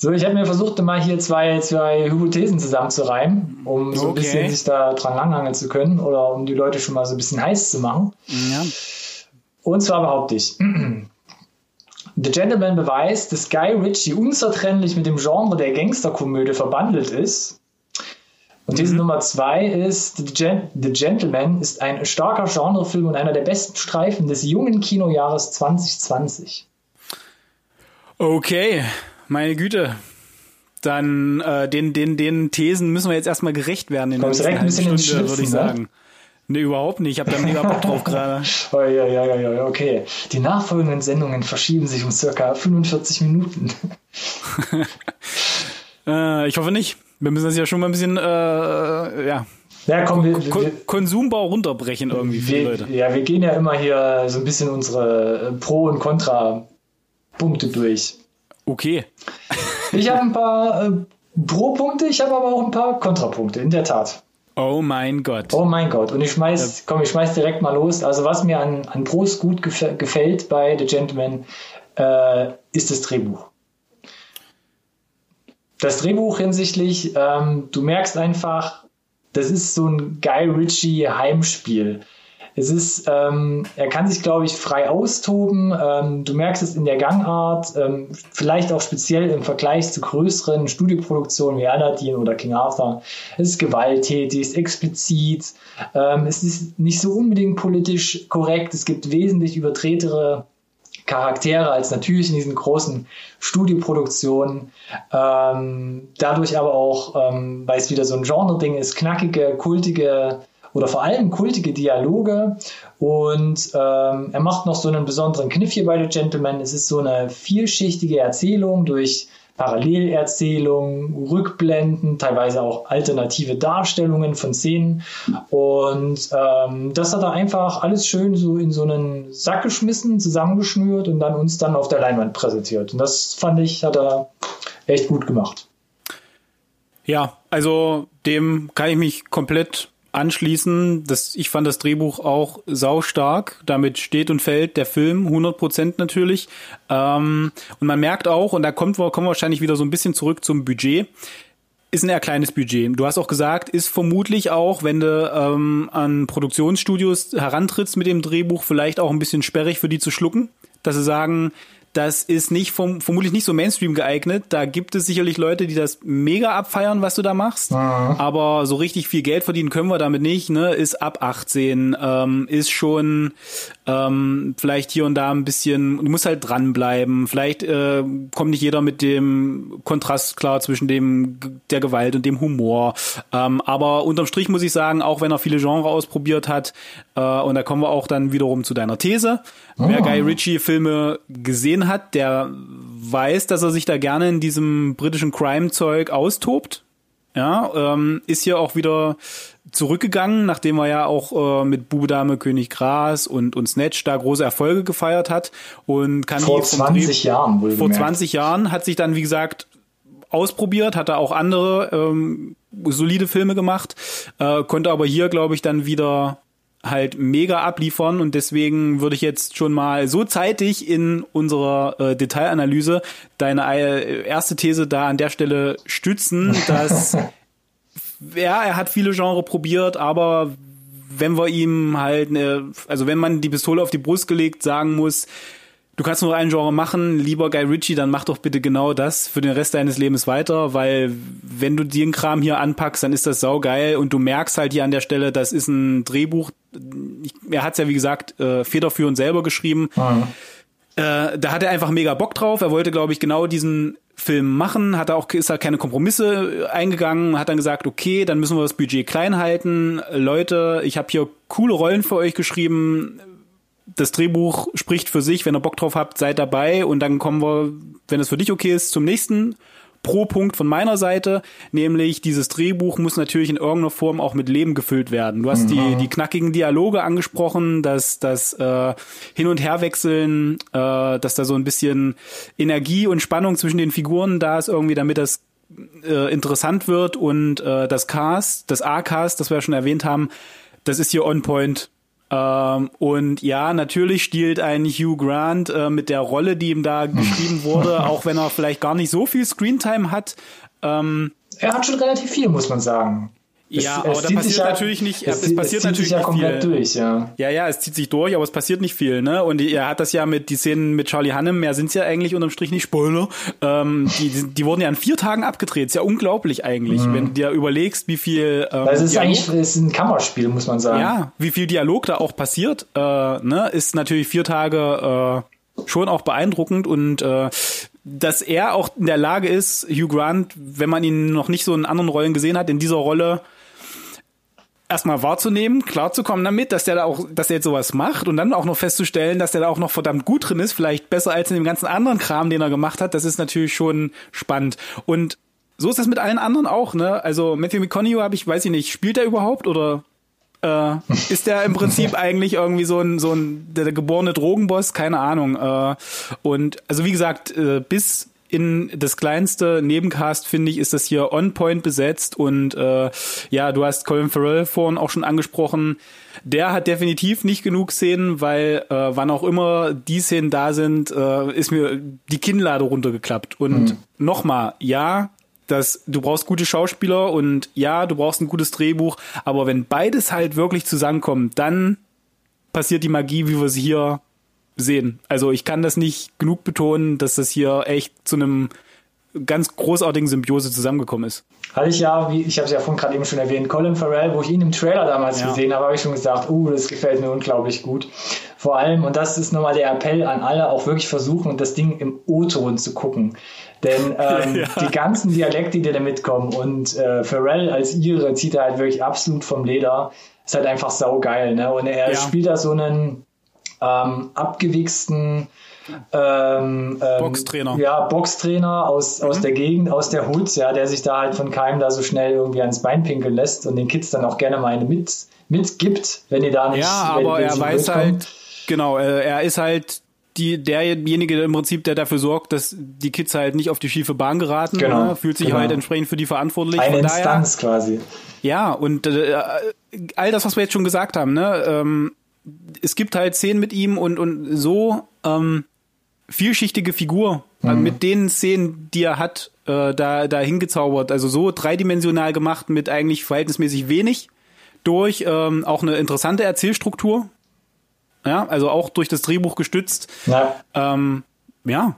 so, ich habe mir versucht, mal hier zwei, zwei Hypothesen zusammenzureimen, um so ein bisschen sich da dran langhangeln zu können oder um die Leute schon mal so ein bisschen heiß zu machen. Ja. Und zwar behaupte ich, The Gentleman beweist, dass Guy Ritchie unzertrennlich mit dem Genre der Gangsterkomödie verbandelt ist. Und These mhm. Nummer zwei ist, The, Gen The Gentleman ist ein starker Genrefilm und einer der besten Streifen des jungen Kinojahres 2020. Okay, meine Güte. Dann äh, den, den, den Thesen müssen wir jetzt erstmal gerecht werden in Kommst der nächsten halben Stunde, würde ich ne? sagen. Ne? Nee, überhaupt nicht. Ich habe da mega Bock drauf gerade. oh, ja, ja, ja, ja, okay. Die nachfolgenden Sendungen verschieben sich um circa 45 Minuten. äh, ich hoffe nicht. Wir müssen das ja schon mal ein bisschen, äh, ja. Ja, komm, wir, Ko wir, Konsumbau runterbrechen irgendwie für wir, Leute. Ja, wir gehen ja immer hier so ein bisschen unsere Pro- und Kontra-Punkte durch. Okay. ich habe ein paar äh, Pro-Punkte, ich habe aber auch ein paar Kontrapunkte, in der Tat. Oh mein Gott. Oh mein Gott. Und ich schmeiß, komm, ich schmeiß direkt mal los. Also was mir an, an Pros gut gefällt bei The Gentleman, äh, ist das Drehbuch. Das Drehbuch hinsichtlich, ähm, du merkst einfach, das ist so ein Guy Ritchie Heimspiel. Es ist, ähm, er kann sich, glaube ich, frei austoben. Ähm, du merkst es in der Gangart, ähm, vielleicht auch speziell im Vergleich zu größeren Studioproduktionen wie Aladdin oder King Arthur. Es ist gewalttätig, es ist explizit, ähm, es ist nicht so unbedingt politisch korrekt. Es gibt wesentlich übertretere Charaktere als natürlich in diesen großen Studioproduktionen. Ähm, dadurch aber auch, ähm, weil es wieder so ein Genre-Ding ist, knackige, kultige oder vor allem kultige Dialoge. Und ähm, er macht noch so einen besonderen Kniff hier bei The Gentleman. Es ist so eine vielschichtige Erzählung durch Parallelerzählungen, Rückblenden, teilweise auch alternative Darstellungen von Szenen. Und ähm, das hat er einfach alles schön so in so einen Sack geschmissen, zusammengeschnürt und dann uns dann auf der Leinwand präsentiert. Und das fand ich, hat er echt gut gemacht. Ja, also dem kann ich mich komplett anschließen, dass ich fand das Drehbuch auch saustark. Damit steht und fällt der Film 100 Prozent natürlich. Ähm, und man merkt auch, und da kommt, kommen wir wahrscheinlich wieder so ein bisschen zurück zum Budget, ist ein eher kleines Budget. Du hast auch gesagt, ist vermutlich auch, wenn du ähm, an Produktionsstudios herantrittst mit dem Drehbuch, vielleicht auch ein bisschen sperrig für die zu schlucken, dass sie sagen, das ist nicht vom, vermutlich nicht so Mainstream geeignet. Da gibt es sicherlich Leute, die das mega abfeiern, was du da machst. Mhm. Aber so richtig viel Geld verdienen können wir damit nicht. Ne? Ist ab 18, ähm, ist schon ähm, vielleicht hier und da ein bisschen, du musst halt dranbleiben. Vielleicht äh, kommt nicht jeder mit dem Kontrast klar zwischen dem der Gewalt und dem Humor. Ähm, aber unterm Strich muss ich sagen, auch wenn er viele Genres ausprobiert hat, äh, und da kommen wir auch dann wiederum zu deiner These. Oh. Wer Guy Ritchie Filme gesehen hat, der weiß, dass er sich da gerne in diesem britischen Crime-Zeug austobt. Ja, ähm, ist hier auch wieder zurückgegangen, nachdem er ja auch äh, mit Bube Dame König Gras und, und Snatch da große Erfolge gefeiert hat und kann vor 20 Dreh, Jahren wohl vor 20 Jahren hat sich dann wie gesagt ausprobiert, hat er auch andere ähm, solide Filme gemacht, äh, konnte aber hier glaube ich dann wieder halt mega abliefern. Und deswegen würde ich jetzt schon mal so zeitig in unserer äh, Detailanalyse deine äh, erste These da an der Stelle stützen, dass ja, er hat viele Genre probiert, aber wenn wir ihm halt, ne, also wenn man die Pistole auf die Brust gelegt sagen muss, du kannst nur ein Genre machen, lieber Guy Ritchie, dann mach doch bitte genau das für den Rest deines Lebens weiter, weil wenn du den Kram hier anpackst, dann ist das saugeil und du merkst halt hier an der Stelle, das ist ein Drehbuch, er hat's ja wie gesagt äh, federführend selber geschrieben. Mhm. Äh, da hat er einfach mega Bock drauf. Er wollte, glaube ich, genau diesen Film machen, hat er auch ist halt keine Kompromisse eingegangen, hat dann gesagt, okay, dann müssen wir das Budget klein halten. Leute, ich habe hier coole Rollen für euch geschrieben. Das Drehbuch spricht für sich, wenn ihr Bock drauf habt, seid dabei und dann kommen wir, wenn es für dich okay ist, zum nächsten pro Punkt von meiner Seite, nämlich dieses Drehbuch muss natürlich in irgendeiner Form auch mit Leben gefüllt werden. Du hast mhm. die, die knackigen Dialoge angesprochen, dass das äh, Hin- und Herwechseln, äh, dass da so ein bisschen Energie und Spannung zwischen den Figuren da ist, irgendwie, damit das äh, interessant wird und äh, das Cast, das A-Cast, das wir ja schon erwähnt haben, das ist hier on point Ähm, und ja, natürlich stiehlt ein Hugh Grant äh, mit der Rolle, die ihm da geschrieben wurde, auch wenn er vielleicht gar nicht so viel Screentime hat. Ähm, er hat schon relativ viel, muss man sagen. Ja, es, aber da passiert ja, natürlich nicht, es, es passiert natürlich ja komplett viel. durch, ja. Ja, ja, es zieht sich durch, aber es passiert nicht viel, ne? Und er hat das ja mit die Szenen mit Charlie Hannem, mehr sind's ja eigentlich unterm Strich nicht Spoiler. Ähm, die, die, die wurden ja in vier Tagen abgedreht. Ist ja unglaublich eigentlich, mhm. wenn du dir überlegst, wie viel. Ähm, das ist Dialog, eigentlich ist ein Kammerspiel, muss man sagen. Ja, wie viel Dialog da auch passiert, äh, ne, ist natürlich vier Tage äh, schon auch beeindruckend und äh, dass er auch in der Lage ist, Hugh Grant, wenn man ihn noch nicht so in anderen Rollen gesehen hat, in dieser Rolle erstmal wahrzunehmen, klarzukommen damit, dass der da auch, dass er jetzt sowas macht und dann auch noch festzustellen, dass der da auch noch verdammt gut drin ist, vielleicht besser als in dem ganzen anderen Kram, den er gemacht hat, das ist natürlich schon spannend. Und so ist das mit allen anderen auch, ne? Also Matthew McConaughey habe ich, weiß ich nicht, spielt er überhaupt oder äh, ist der im Prinzip eigentlich irgendwie so ein so ein der, der geborene Drogenboss, keine Ahnung. Äh, und also wie gesagt, äh, bis in das kleinste Nebencast, finde ich, ist das hier on point besetzt und äh, ja, du hast Colin Farrell vorhin auch schon angesprochen. Der hat definitiv nicht genug Szenen, weil äh, wann auch immer die Szenen da sind, äh, ist mir die Kinnlade runtergeklappt. Und mhm. nochmal, ja, dass du brauchst gute Schauspieler und ja, du brauchst ein gutes Drehbuch, aber wenn beides halt wirklich zusammenkommt, dann passiert die Magie, wie wir sie hier sehen. Also ich kann das nicht genug betonen, dass das hier echt zu einem ganz großartigen Symbiose zusammengekommen ist. Hatte ich ja, wie ich habe es ja vorhin gerade eben schon erwähnt, Colin Farrell, wo ich ihn im Trailer damals ja. gesehen habe, habe ich schon gesagt, uh, das gefällt mir unglaublich gut. Vor allem, und das ist nochmal der Appell an alle, auch wirklich versuchen, das Ding im O-Ton zu gucken. Denn ähm, ja. die ganzen Dialekte, die da mitkommen und äh, Pharrell als ihre zieht er halt wirklich absolut vom Leder. Ist halt einfach saugeil, ne? Und er ja. spielt da so einen ähm, abgewichsten ähm, ähm, Boxtrainer. Ja, Boxtrainer aus, mhm. aus der Gegend, aus der Hut, ja, der sich da halt von keinem da so schnell irgendwie ans Bein pinkeln lässt und den Kids dann auch gerne mal eine mit, mitgibt, wenn die da nicht. Ja, wenn, aber wenn er weiß halt, genau, äh, er ist halt die, derjenige im Prinzip, der dafür sorgt, dass die Kids halt nicht auf die schiefe Bahn geraten, genau, ne? fühlt sich genau. halt entsprechend für die verantwortlich. Eine Instanz daher, quasi. Ja, und äh, all das, was wir jetzt schon gesagt haben, ne, ähm, es gibt halt Szenen mit ihm und, und so ähm, vielschichtige Figur mhm. mit den Szenen, die er hat, äh, da, da hingezaubert. Also so dreidimensional gemacht mit eigentlich verhältnismäßig wenig durch ähm, auch eine interessante Erzählstruktur. Ja, also auch durch das Drehbuch gestützt. Ja. Ähm, ja.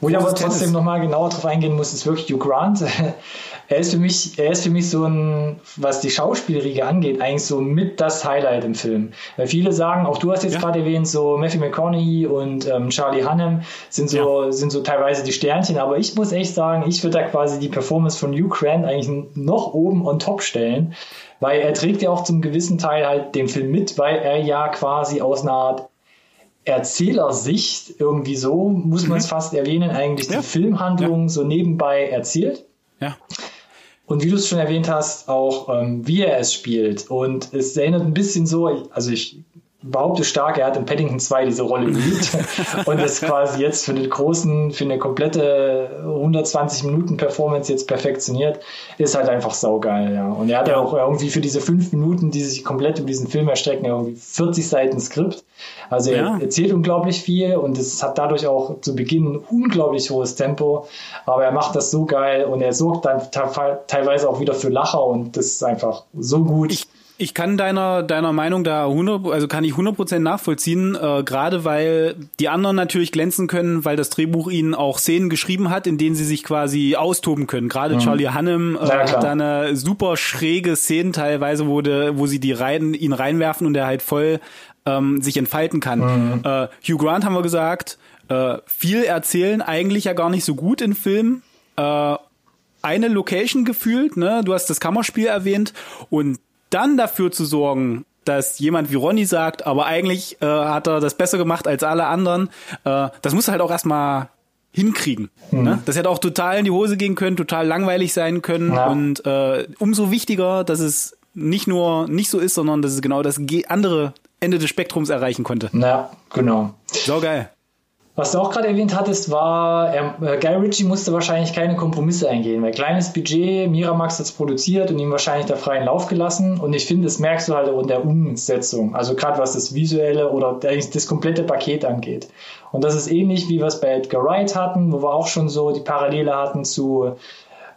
Wo ich aber trotzdem nochmal genauer drauf eingehen muss, ist wirklich Hugh Grant. er ist für mich, er ist für mich so ein, was die Schauspielriege angeht, eigentlich so mit das Highlight im Film. Weil viele sagen, auch du hast jetzt ja. gerade erwähnt, so Matthew McConaughey und ähm, Charlie Hunnam sind so, ja. sind so teilweise die Sternchen, aber ich muss echt sagen, ich würde da quasi die Performance von Hugh Grant eigentlich noch oben on top stellen, weil er trägt ja auch zum gewissen Teil halt den Film mit, weil er ja quasi aus einer Art Erzählersicht irgendwie so, muss man es mhm. fast erwähnen, eigentlich ja. die Filmhandlung so nebenbei erzählt. Ja. Und wie du es schon erwähnt hast, auch ähm, wie er es spielt. Und es erinnert ein bisschen so, also ich behaupte stark, er hat in Paddington 2 diese Rolle geübt und ist quasi jetzt für den großen, für eine komplette 120 Minuten Performance jetzt perfektioniert, ist halt einfach saugeil, ja. Und er hat ja auch irgendwie für diese fünf Minuten, die sich komplett über diesen Film erstrecken, irgendwie 40 Seiten Skript. Also ja. er erzählt unglaublich viel und es hat dadurch auch zu Beginn ein unglaublich hohes Tempo, aber er macht das so geil und er sorgt dann teilweise auch wieder für Lacher und das ist einfach so gut. Ich ich kann deiner deiner Meinung da 100, also kann ich 100% nachvollziehen, äh, gerade weil die anderen natürlich glänzen können, weil das Drehbuch ihnen auch Szenen geschrieben hat, in denen sie sich quasi austoben können. Gerade mhm. Charlie Hannem äh, ja, hat da eine super schräge Szene teilweise, wo, de, wo sie die rein, ihn reinwerfen und er halt voll ähm, sich entfalten kann. Mhm. Äh, Hugh Grant haben wir gesagt, äh, viel erzählen eigentlich ja gar nicht so gut in Filmen. Äh, eine Location gefühlt, ne? Du hast das Kammerspiel erwähnt und dann dafür zu sorgen, dass jemand wie Ronny sagt, aber eigentlich äh, hat er das besser gemacht als alle anderen, äh, das muss er halt auch erstmal hinkriegen. Mhm. Ne? Das hätte auch total in die Hose gehen können, total langweilig sein können ja. und äh, umso wichtiger, dass es nicht nur nicht so ist, sondern dass es genau das andere Ende des Spektrums erreichen konnte. Ja, genau. So geil. Was du auch gerade erwähnt hattest, war, er, äh, Guy Ritchie musste wahrscheinlich keine Kompromisse eingehen, weil kleines Budget, Miramax hat es produziert und ihm wahrscheinlich der freien Lauf gelassen. Und ich finde, das merkst du halt auch in der Umsetzung. Also gerade was das Visuelle oder das komplette Paket angeht. Und das ist ähnlich wie wir es bei Edgar Wright hatten, wo wir auch schon so die Parallele hatten zu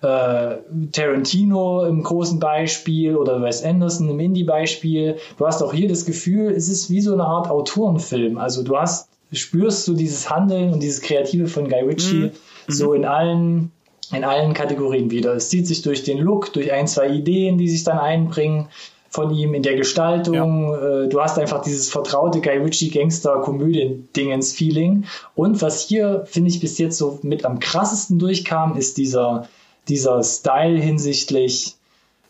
äh, Tarantino im großen Beispiel oder Wes Anderson im Indie-Beispiel. Du hast auch hier das Gefühl, es ist wie so eine Art Autorenfilm. Also du hast, spürst du dieses Handeln und dieses Kreative von Guy Ritchie mhm. so in allen in allen Kategorien wieder. Es zieht sich durch den Look, durch ein, zwei Ideen, die sich dann einbringen von ihm in der Gestaltung. Ja. Äh, du hast einfach dieses vertraute Guy Ritchie Gangster-Komödien-Dingens-Feeling. Und was hier, finde ich, bis jetzt so mit am krassesten durchkam, ist dieser dieser Style hinsichtlich,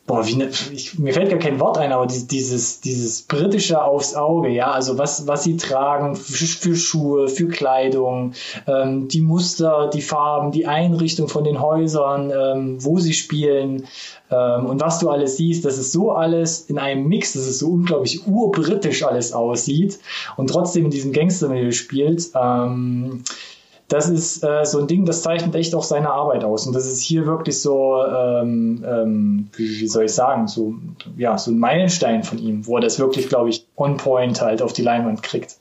boah, wie ne, ich, mir fällt gar kein Wort ein, aber dieses, dieses britische aufs Auge, ja, also was, was sie tragen für, Schuhe, für Kleidung, ähm, die Muster, die Farben, die Einrichtung von den Häusern, ähm, wo sie spielen ähm, und was du alles siehst, das ist so alles in einem Mix, dass es so unglaublich urbritisch alles aussieht und trotzdem in diesem Gangstermilieu spielt. Ähm, das ist äh, so ein Ding, das zeichnet echt auch seine Arbeit aus. Und das ist hier wirklich so, ähm, ähm, wie, wie, soll ich sagen, so, ja, so ein Meilenstein von ihm, wo er das wirklich, glaube ich, on point halt auf die Leinwand kriegt.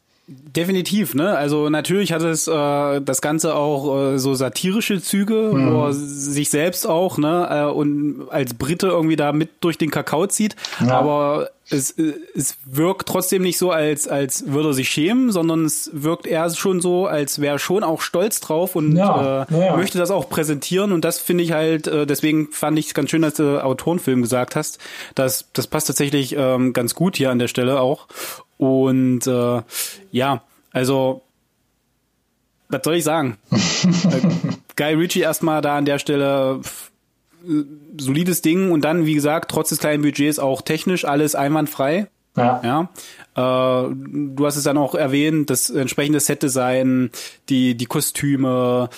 Definitiv, ne? Also natürlich hat es äh, das Ganze auch äh, so satirische Züge, mhm. wo er sich selbst auch, ne, äh, und als Brite irgendwie da mit durch den Kakao zieht. Ja. Aber es, es wirkt trotzdem nicht so, als, als würde er sich schämen, sondern es wirkt eher schon so, als wäre er schon auch stolz drauf und ja. Äh, ja. möchte das auch präsentieren. Und das finde ich halt, äh, deswegen fand ich es ganz schön, dass du Autorenfilm gesagt hast. Das, das passt tatsächlich ähm, ganz gut hier an der Stelle auch. Und äh, ja, also was soll ich sagen? Guy Ritchie erstmal da an der Stelle solides Ding und dann, wie gesagt, trotz des kleinen Budgets auch technisch alles einwandfrei. Ja. ja. Äh, du hast es dann auch erwähnt, das entsprechende Setdesign, die, die Kostüme,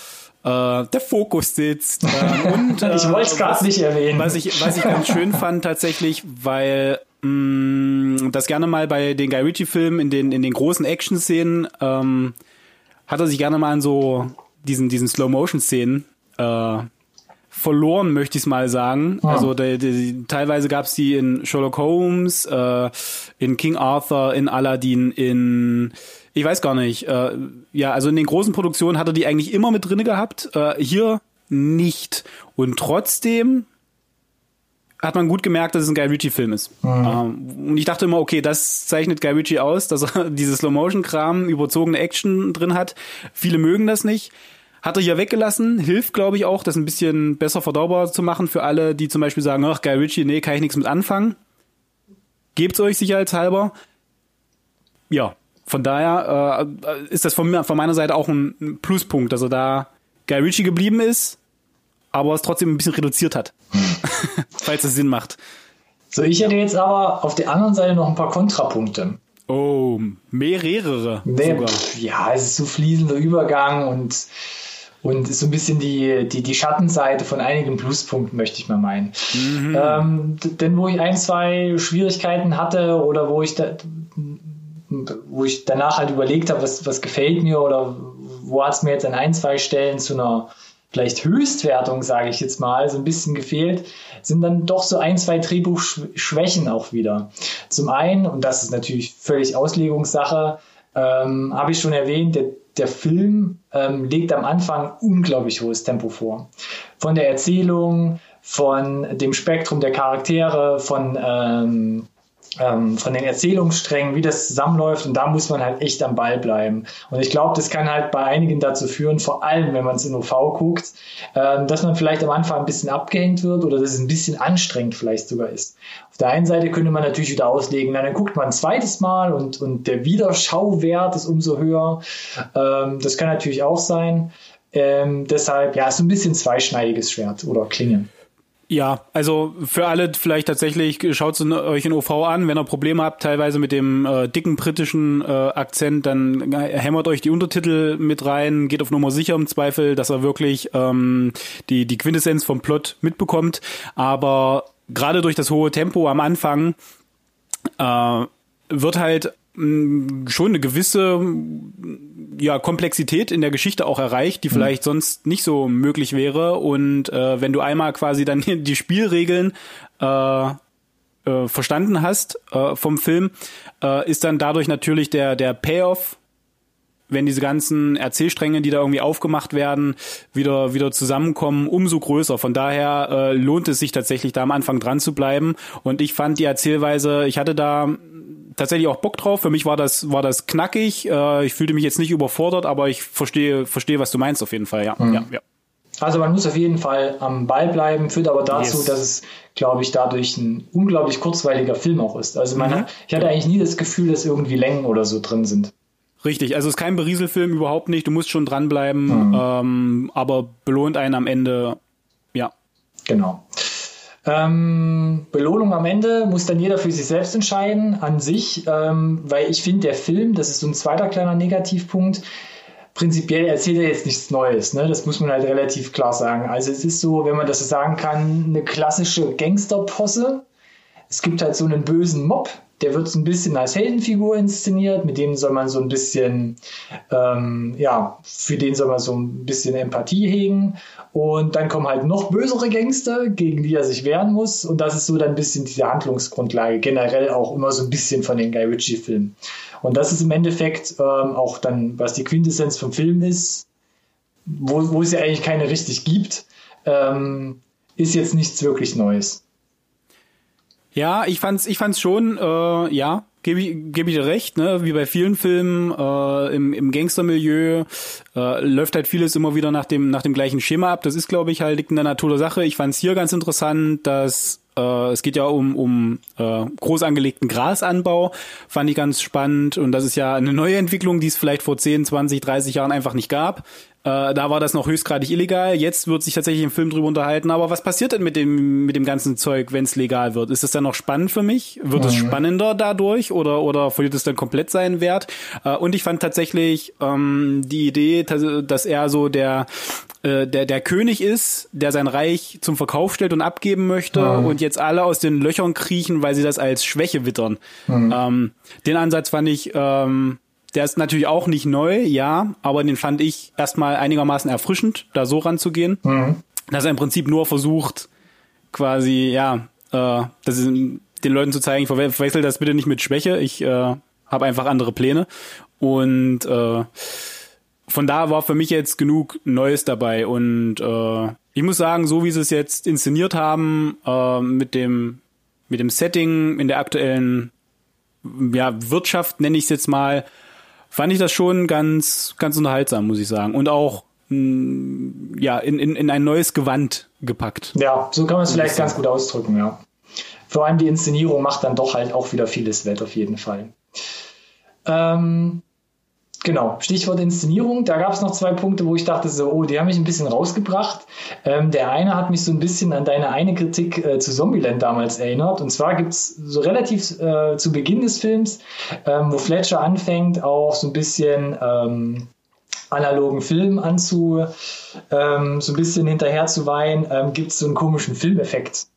äh, der Fokus sitzt. Äh, und, äh, ich wollte es gerade nicht erwähnen. Was ich, was ich ganz schön fand tatsächlich, weil mh, das gerne mal bei den Guy Ritchie-Filmen in den, in den großen Action-Szenen ähm, hat er sich gerne mal an so diesen, diesen Slow-Motion-Szenen äh, verloren, möchte ich es mal sagen. Ah. Also die, die, teilweise gab es die in Sherlock Holmes, äh, in King Arthur, in Aladdin, in ich weiß gar nicht. Äh, ja, also in den großen Produktionen hat er die eigentlich immer mit drinne gehabt. Äh, hier nicht. Und trotzdem hat man gut gemerkt, dass es ein Guy Ritchie-Film ist. Mhm. Ähm, und ich dachte immer, okay, das zeichnet Guy Ritchie aus, dass er dieses Slow-Motion-Kram, überzogene Action drin hat. Viele mögen das nicht. Hat er hier weggelassen, hilft, glaube ich, auch, das ein bisschen besser verdaubar zu machen für alle, die zum Beispiel sagen, ach, Guy Ritchie, nee, kann ich nichts mit anfangen. Gebt's euch sicherheitshalber. Ja, von daher äh, ist das von, mir, von meiner Seite auch ein Pluspunkt, dass er da Guy Ritchie geblieben ist, aber es trotzdem ein bisschen reduziert hat. Falls es Sinn macht. So, ich hätte jetzt aber auf der anderen Seite noch ein paar Kontrapunkte. Oh, mehrere. Nee, ja, es ist so fließender Übergang und und ist so ein bisschen die, die, die Schattenseite von einigen Pluspunkten, möchte ich mal meinen. Mhm. Ähm, denn wo ich ein, zwei Schwierigkeiten hatte oder wo ich da, wo ich danach halt überlegt habe, was, was gefällt mir oder wo hat es mir jetzt an ein, zwei Stellen zu einer vielleicht Höchstwertung, sage ich jetzt mal, so ein bisschen gefehlt, sind dann doch so ein, zwei Drehbuchschwächen auch wieder. Zum einen, und das ist natürlich völlig Auslegungssache, ähm, habe ich schon erwähnt, der der Film ähm, legt am Anfang unglaublich hohes Tempo vor. Von der Erzählung, von dem Spektrum der Charaktere, von ähm, ähm, von den Erzählungssträngen, wie das zusammenläuft und da muss man halt echt am Ball bleiben. Und ich glaube, das kann halt bei einigen dazu führen, vor allem wenn man es in OV guckt, ähm, dass man vielleicht am Anfang ein bisschen abgehängt wird oder dass es ein bisschen anstrengend vielleicht sogar ist. Auf der einen Seite könnte man natürlich wieder auslegen, na, dann guckt man ein zweites Mal und, und der Wiederschauwert ist umso höher. Ähm, das kann natürlich auch sein. Ähm, deshalb, ja, ist so ein bisschen zweischneidiges Schwert oder Klinge. Ja, also für alle vielleicht tatsächlich, schaut es euch in OV an. Wenn ihr Probleme habt, teilweise mit dem äh, dicken britischen äh, Akzent, dann hämmert euch die Untertitel mit rein, geht auf Nummer sicher im Zweifel, dass er wirklich ähm, die, die Quintessenz vom Plot mitbekommt. Aber gerade durch das hohe Tempo am Anfang äh, wird halt schon eine gewisse ja, Komplexität in der Geschichte auch erreicht, die mhm. vielleicht sonst nicht so möglich wäre. Und äh, wenn du einmal quasi dann die Spielregeln äh, äh, verstanden hast äh, vom Film, äh, ist dann dadurch natürlich der, der Payoff wenn diese ganzen Erzählstränge, die da irgendwie aufgemacht werden, wieder wieder zusammenkommen, umso größer. Von daher äh, lohnt es sich tatsächlich da am Anfang dran zu bleiben. Und ich fand die Erzählweise, ich hatte da tatsächlich auch Bock drauf. Für mich war das war das knackig. Äh, ich fühlte mich jetzt nicht überfordert, aber ich verstehe verstehe, was du meinst auf jeden Fall. Ja, mhm. ja, ja. Also man muss auf jeden Fall am Ball bleiben, führt aber dazu, yes. dass es, glaube ich, dadurch ein unglaublich kurzweiliger Film auch ist. Also man, mhm. ich hatte eigentlich nie das Gefühl, dass irgendwie Längen oder so drin sind. Richtig, also es ist kein Berieselfilm überhaupt nicht. Du musst schon dranbleiben, mhm. ähm, aber belohnt einen am Ende, ja. Genau. Ähm, Belohnung am Ende muss dann jeder für sich selbst entscheiden, an sich, ähm, weil ich finde, der Film, das ist so ein zweiter kleiner Negativpunkt, prinzipiell erzählt er jetzt nichts Neues, ne? das muss man halt relativ klar sagen. Also es ist so, wenn man das so sagen kann, eine klassische Gangsterposse. Es gibt halt so einen bösen Mob, der wird so ein bisschen als Heldenfigur inszeniert, mit dem soll man so ein bisschen, ähm, ja, für den soll man so ein bisschen Empathie hegen. Und dann kommen halt noch bösere Gangster, gegen die er sich wehren muss. Und das ist so dann ein bisschen diese Handlungsgrundlage, generell auch immer so ein bisschen von den Guy Ritchie-Filmen. Und das ist im Endeffekt ähm, auch dann, was die Quintessenz vom Film ist, wo, wo es ja eigentlich keine richtig gibt, ähm, ist jetzt nichts wirklich Neues. Ja, ich fand's, ich fand's schon, äh, ja, gebe ich, geb ich dir recht, ne? Wie bei vielen Filmen äh, im, im Gangstermilieu äh, läuft halt vieles immer wieder nach dem nach dem gleichen Schema ab. Das ist, glaube ich, halt liegt in der Natur der Sache. Ich fand's hier ganz interessant, dass äh, es geht ja um, um äh, groß angelegten Grasanbau, fand ich ganz spannend. Und das ist ja eine neue Entwicklung, die es vielleicht vor 10, 20, 30 Jahren einfach nicht gab. Äh, da war das noch höchstgradig illegal. Jetzt wird sich tatsächlich im Film drüber unterhalten. Aber was passiert denn mit dem mit dem ganzen Zeug, wenn es legal wird? Ist es dann noch spannend für mich? Wird mhm. es spannender dadurch oder oder verliert es dann komplett seinen Wert? Äh, und ich fand tatsächlich ähm, die Idee, dass er so der äh, der der König ist, der sein Reich zum Verkauf stellt und abgeben möchte mhm. und jetzt alle aus den Löchern kriechen, weil sie das als Schwäche wittern. Mhm. Ähm, den Ansatz fand ich ähm, der ist natürlich auch nicht neu, ja, aber den fand ich erstmal einigermaßen erfrischend, da so ranzugehen. Mhm. Dass er im Prinzip nur versucht, quasi, ja, äh, das ist, den Leuten zu zeigen, ich verwechsel das bitte nicht mit Schwäche, ich äh, habe einfach andere Pläne. Und äh, von da war für mich jetzt genug Neues dabei. Und äh, ich muss sagen, so wie sie es jetzt inszeniert haben, äh, mit dem mit dem Setting in der aktuellen ja, Wirtschaft, nenne ich es jetzt mal, fand ich das schon ganz, ganz unterhaltsam, muss ich sagen. Und auch mh, mm, ja, in, in, in ein neues Gewand gepackt. Ja, so kann man es vielleicht ganz gut ausdrücken, ja. Vor allem die Inszenierung macht dann doch halt auch wieder vieles wett, auf jeden Fall. Ähm, Genau, Stichwort Inszenierung. Da gab es noch zwei Punkte, wo ich dachte, so, oh, die haben mich ein bisschen rausgebracht. Ähm, der eine hat mich so ein bisschen an deine eine Kritik äh, zu Zombieland damals erinnert. Und zwar gibt es so relativ äh, zu Beginn des Films, ähm, wo Fletcher anfängt, auch so ein bisschen ähm, analogen Film anzu, ähm, so ein bisschen hinterher zu weihen, ähm, gibt es so einen komischen Filmeffekt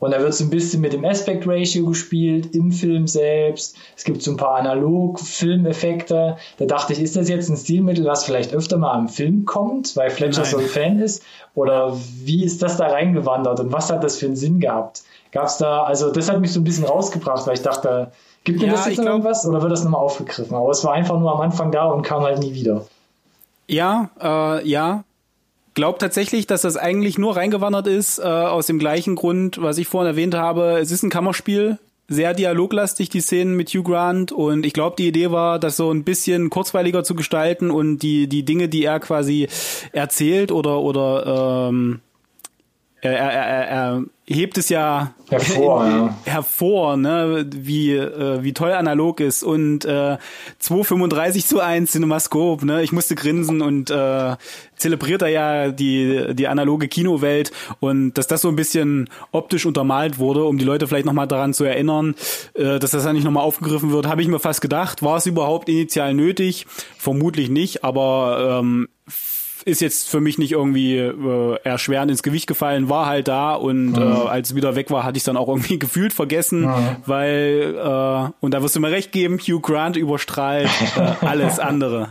und da wird so ein bisschen mit dem Aspect Ratio gespielt im Film selbst. Es gibt so ein paar Analog-Filmeffekte. Da dachte ich, ist das jetzt ein Stilmittel, was vielleicht öfter mal im Film kommt, weil Fletcher Nein. so ein Fan ist? Oder wie ist das da reingewandert und was hat das für einen Sinn gehabt? Gab es da, also das hat mich so ein bisschen rausgebracht, weil ich dachte, gibt mir ja, das jetzt noch glaub, irgendwas oder wird das nochmal aufgegriffen? Aber es war einfach nur am Anfang da und kam halt nie wieder. Ja, äh, ja, glaube tatsächlich, dass das eigentlich nur reingewandert ist, äh, aus dem gleichen Grund, was ich vorhin erwähnt habe. Es ist ein Kammerspiel, sehr dialoglastig, die Szenen mit Hugh Grant. Und ich glaube, die Idee war, das so ein bisschen kurzweiliger zu gestalten und die, die Dinge, die er quasi erzählt oder, oder ähm, er, er, er, er hebt es ja hervor, ja. hervor ne, wie, äh, wie toll analog ist. Und äh, 2,35 zu 1 Cinemascope, ne? Ich musste grinsen und äh, zelebriert er ja die, die analoge Kinowelt und dass das so ein bisschen optisch untermalt wurde, um die Leute vielleicht nochmal daran zu erinnern, äh, dass das dann nicht nochmal aufgegriffen wird, habe ich mir fast gedacht. War es überhaupt initial nötig? Vermutlich nicht, aber ähm, ist jetzt für mich nicht irgendwie äh, erschwerend ins Gewicht gefallen, war halt da und mhm. äh, als es wieder weg war, hatte ich dann auch irgendwie gefühlt vergessen, mhm. weil äh, und da wirst du mir recht geben, Hugh Grant überstrahlt äh, alles andere.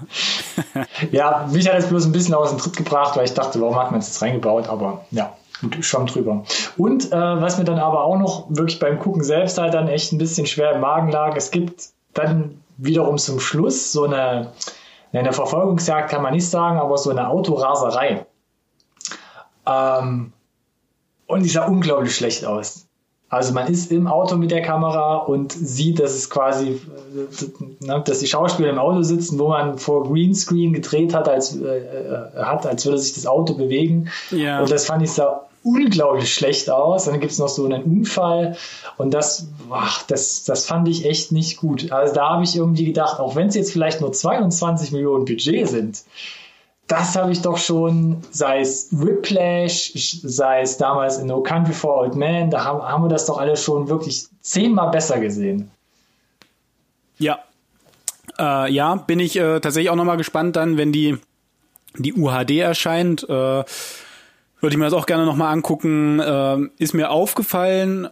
ja, mich hat es bloß ein bisschen aus dem Tritt gebracht, weil ich dachte, warum hat man es jetzt reingebaut, aber ja. Gut, Schwamm drüber. Und äh, was mir dann aber auch noch wirklich beim Gucken selbst halt dann echt ein bisschen schwer im Magen lag, es gibt dann wiederum zum Schluss so eine, eine Verfolgungsjagd kann man nicht sagen, aber so eine Autoraserei. Ähm, und die sah unglaublich schlecht aus. Also man ist im Auto mit der Kamera und sieht, dass es quasi, äh, dass die Schauspieler im Auto sitzen, wo man vor Greenscreen gedreht hat, als äh, äh, hat, als würde sich das Auto bewegen. Ja. Und das fand ich so unglaublich schlecht aus. Dann gibt es noch so einen Unfall und das, ach, das, das fand ich echt nicht gut. Also da habe ich irgendwie gedacht, auch wenn es jetzt vielleicht nur 22 Millionen Budget sind, das habe ich doch schon, sei es Whiplash, sei es damals in No Country for Old Men, da haben, haben wir das doch alle schon wirklich zehnmal besser gesehen. Ja. Äh, ja, bin ich äh, tatsächlich auch nochmal gespannt dann, wenn die, die UHD erscheint. Äh, würde ich mir das auch gerne nochmal angucken. Äh, ist mir aufgefallen,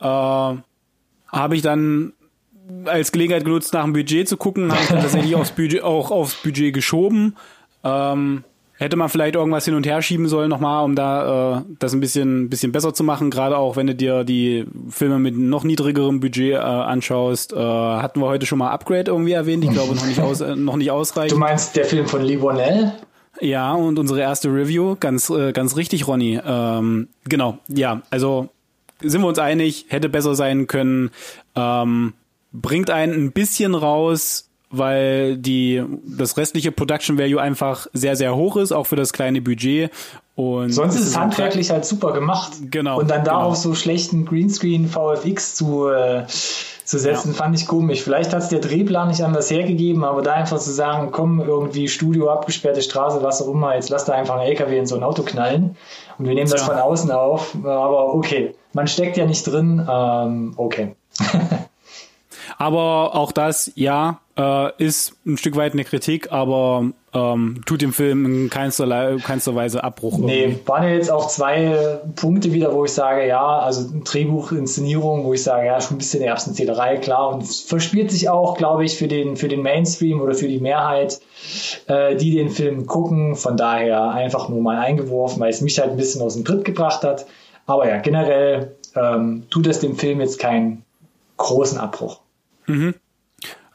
äh, habe ich dann als Gelegenheit genutzt, nach dem Budget zu gucken, habe ich dann tatsächlich aufs Budget, auch aufs Budget geschoben. Ähm, hätte man vielleicht irgendwas hin und her schieben sollen nochmal, um da äh, das ein bisschen, bisschen besser zu machen. Gerade auch, wenn du dir die Filme mit noch niedrigerem Budget äh, anschaust. Äh, hatten wir heute schon mal Upgrade irgendwie erwähnt. Ich glaube noch nicht, aus, äh, noch nicht ausreichend. Du meinst der Film von Lee Wannell? Ja, und unsere erste Review, ganz, äh, ganz richtig, Ronny. Ähm, genau, ja, also sind wir uns einig, hätte besser sein können. Ähm, bringt einen ein bisschen raus, weil die das restliche Production Value einfach sehr sehr hoch ist, auch für das kleine Budget. Und sonst ist es handwerklich halt super gemacht. Genau. Und dann da genau. auf so schlechten Greenscreen VFX zu äh, zu setzen, ja. fand ich komisch. Vielleicht hat es der Drehplan nicht anders hergegeben, aber da einfach zu sagen, komm, irgendwie Studio, abgesperrte Straße, was auch immer, jetzt lass da einfach einen LKW in so ein Auto knallen und wir nehmen das ja. von außen auf. Aber okay, man steckt ja nicht drin. Ähm, okay. aber auch das, ja, äh, ist ein Stück weit eine Kritik, aber ähm, tut dem Film in keinster, keinster Weise Abbruch. Nee, irgendwie. waren ja jetzt auch zwei Punkte wieder, wo ich sage, ja, also Drehbuch, Inszenierung, wo ich sage, ja, schon ein bisschen Erbsenzählerei, klar, und es verspielt sich auch, glaube ich, für den, für den Mainstream oder für die Mehrheit, äh, die den Film gucken, von daher einfach nur mal eingeworfen, weil es mich halt ein bisschen aus dem Tritt gebracht hat, aber ja, generell ähm, tut es dem Film jetzt keinen großen Abbruch. Mhm.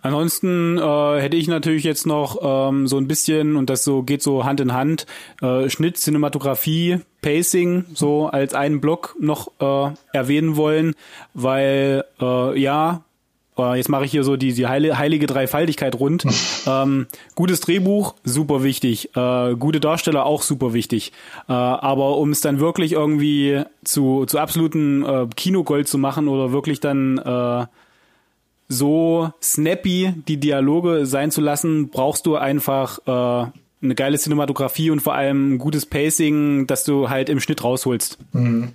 Ansonsten äh, hätte ich natürlich jetzt noch ähm, so ein bisschen, und das so geht so Hand in Hand, äh, Schnitt, Cinematografie, Pacing so als einen Block noch äh, erwähnen wollen, weil äh, ja, äh, jetzt mache ich hier so die, die heilige, heilige Dreifaltigkeit rund. ähm, gutes Drehbuch, super wichtig. Äh, gute Darsteller, auch super wichtig. Äh, aber um es dann wirklich irgendwie zu, zu absoluten äh, Kinogold zu machen oder wirklich dann äh, so snappy die Dialoge sein zu lassen, brauchst du einfach äh, eine geile Cinematografie und vor allem ein gutes Pacing, dass du halt im Schnitt rausholst. Mhm.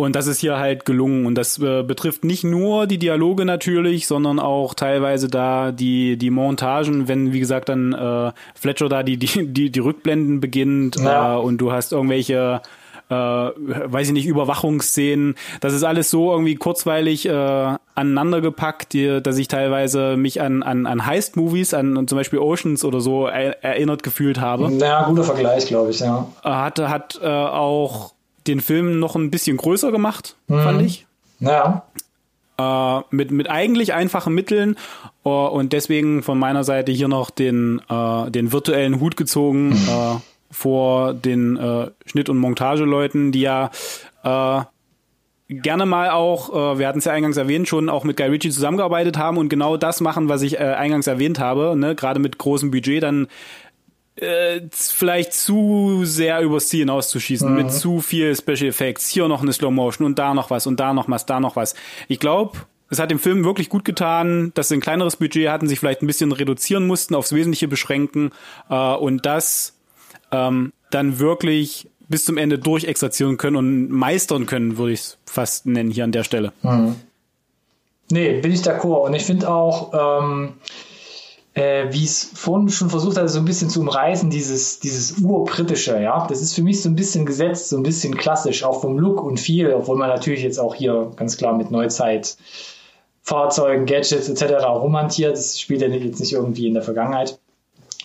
Und das ist hier halt gelungen. Und das äh, betrifft nicht nur die Dialoge natürlich, sondern auch teilweise da die, die Montagen, wenn, wie gesagt, dann äh, Fletcher da die, die, die, die Rückblenden beginnt ja. äh, und du hast irgendwelche äh, weiß ich nicht, Überwachungsszenen. Das ist alles so irgendwie kurzweilig äh, aneinander gepackt, die, dass ich teilweise mich an, an, an Heist-Movies, an zum Beispiel Oceans oder so er, erinnert gefühlt habe. Ja, guter Vergleich, glaube ich, ja. Hat, hat äh, auch den Film noch ein bisschen größer gemacht, mhm. fand ich. Ja. Äh, mit, mit eigentlich einfachen Mitteln uh, und deswegen von meiner Seite hier noch den, uh, den virtuellen Hut gezogen. Mhm. Vor den äh, Schnitt- und Montageleuten, die ja äh, gerne mal auch, äh, wir hatten es ja eingangs erwähnt, schon auch mit Guy Ritchie zusammengearbeitet haben und genau das machen, was ich äh, eingangs erwähnt habe, ne? gerade mit großem Budget dann äh, vielleicht zu sehr übers Ziel hinauszuschießen, mhm. mit zu viel Special Effects, hier noch eine Slow Motion und da noch was und da noch was, da noch was. Ich glaube, es hat dem Film wirklich gut getan, dass sie ein kleineres Budget hatten, sich vielleicht ein bisschen reduzieren mussten, aufs Wesentliche beschränken äh, und das ähm, dann wirklich bis zum Ende durchexerzieren können und meistern können, würde ich es fast nennen hier an der Stelle. Mhm. Nee, bin ich d'accord. Und ich finde auch, ähm, äh, wie es vorhin schon versucht hat, so ein bisschen zu umreißen, dieses, dieses urbritische, ja. Das ist für mich so ein bisschen gesetzt, so ein bisschen klassisch, auch vom Look und viel, obwohl man natürlich jetzt auch hier ganz klar mit Neuzeit Fahrzeugen, Gadgets etc. romantiert. Das spielt ja jetzt nicht irgendwie in der Vergangenheit.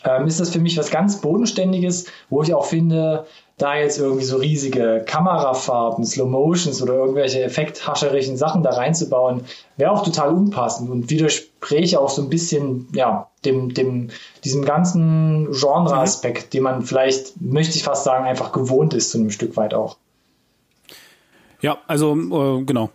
Ähm, ist das für mich was ganz Bodenständiges, wo ich auch finde, da jetzt irgendwie so riesige Kamerafahrten, Slow Motions oder irgendwelche effekthascherischen Sachen da reinzubauen, wäre auch total unpassend und widerspräche auch so ein bisschen, ja, dem, dem, diesem ganzen Genre-Aspekt, mhm. den man vielleicht, möchte ich fast sagen, einfach gewohnt ist, zu einem Stück weit auch. Ja, also äh, genau.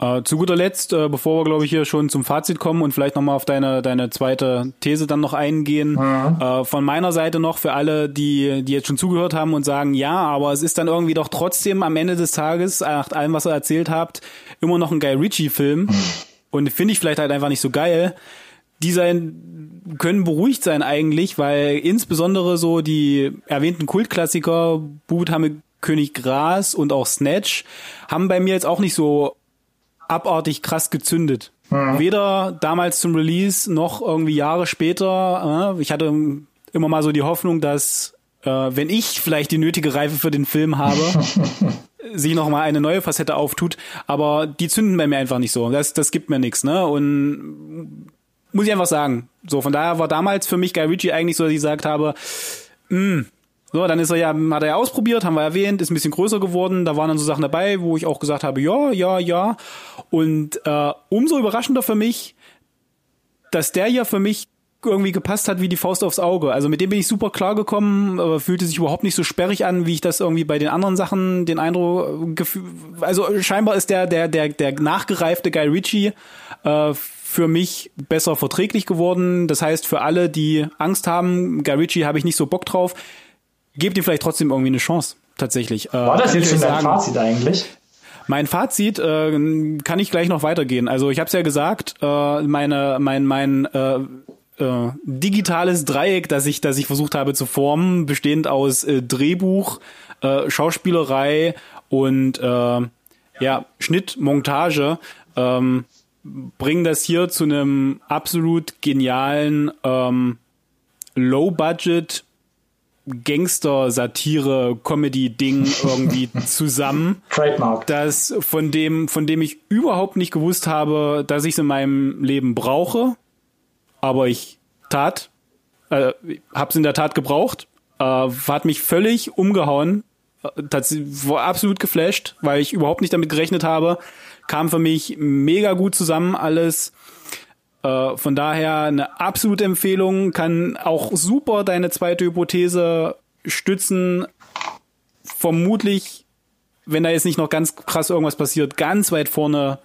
Äh, zu guter Letzt, äh, bevor wir, glaube ich, hier schon zum Fazit kommen und vielleicht nochmal auf deine, deine zweite These dann noch eingehen, mhm. äh, von meiner Seite noch für alle, die, die jetzt schon zugehört haben und sagen, ja, aber es ist dann irgendwie doch trotzdem am Ende des Tages, nach allem, was ihr erzählt habt, immer noch ein Guy Ritchie-Film. Mhm. Und finde ich vielleicht halt einfach nicht so geil. Die sein, können beruhigt sein eigentlich, weil insbesondere so die erwähnten Kultklassiker, Boot, König Gras und auch Snatch haben bei mir jetzt auch nicht so abartig krass gezündet. Mhm. Weder damals zum Release noch irgendwie Jahre später. Äh, ich hatte immer mal so die Hoffnung, dass äh, wenn ich vielleicht die nötige Reife für den Film habe, sich noch mal eine neue Facette auftut. Aber die zünden bei mir einfach nicht so. Das, das gibt mir nichts. Ne? Und muss ich einfach sagen. So, von daher war damals für mich Guy Ritchie eigentlich so, dass ich gesagt habe, mh, hm, so, dann ist er ja, hat er ja ausprobiert, haben wir erwähnt, ist ein bisschen größer geworden. Da waren dann so Sachen dabei, wo ich auch gesagt habe, ja, ja, ja. Und äh, umso überraschender für mich, dass der ja für mich irgendwie gepasst hat wie die Faust aufs Auge. Also mit dem bin ich super klar gekommen, aber fühlte sich überhaupt nicht so sperrig an, wie ich das irgendwie bei den anderen Sachen den Eindruck also scheinbar ist der der der der nachgereifte Guy Ritchie äh, für mich besser verträglich geworden. Das heißt, für alle, die Angst haben, Guy Ritchie habe ich nicht so Bock drauf gebt ihm vielleicht trotzdem irgendwie eine Chance, tatsächlich. Äh, War das jetzt schon dein Fazit eigentlich? Mein Fazit äh, kann ich gleich noch weitergehen. Also ich habe es ja gesagt, äh, meine, mein, mein äh, äh, digitales Dreieck, das ich, das ich versucht habe zu formen, bestehend aus äh, Drehbuch, äh, Schauspielerei und äh, ja Schnitt, Montage, ähm, bringen das hier zu einem absolut genialen ähm, Low-Budget Gangster-Satire-Comedy-Ding irgendwie zusammen. Trademark. Das, von dem, von dem ich überhaupt nicht gewusst habe, dass ich es in meinem Leben brauche. Aber ich tat, äh, hab's in der Tat gebraucht. Äh, hat mich völlig umgehauen. Äh, war absolut geflasht, weil ich überhaupt nicht damit gerechnet habe. Kam für mich mega gut zusammen alles. Äh, von daher eine absolute Empfehlung, kann auch super deine zweite Hypothese stützen. Vermutlich, wenn da jetzt nicht noch ganz krass irgendwas passiert, ganz weit vorne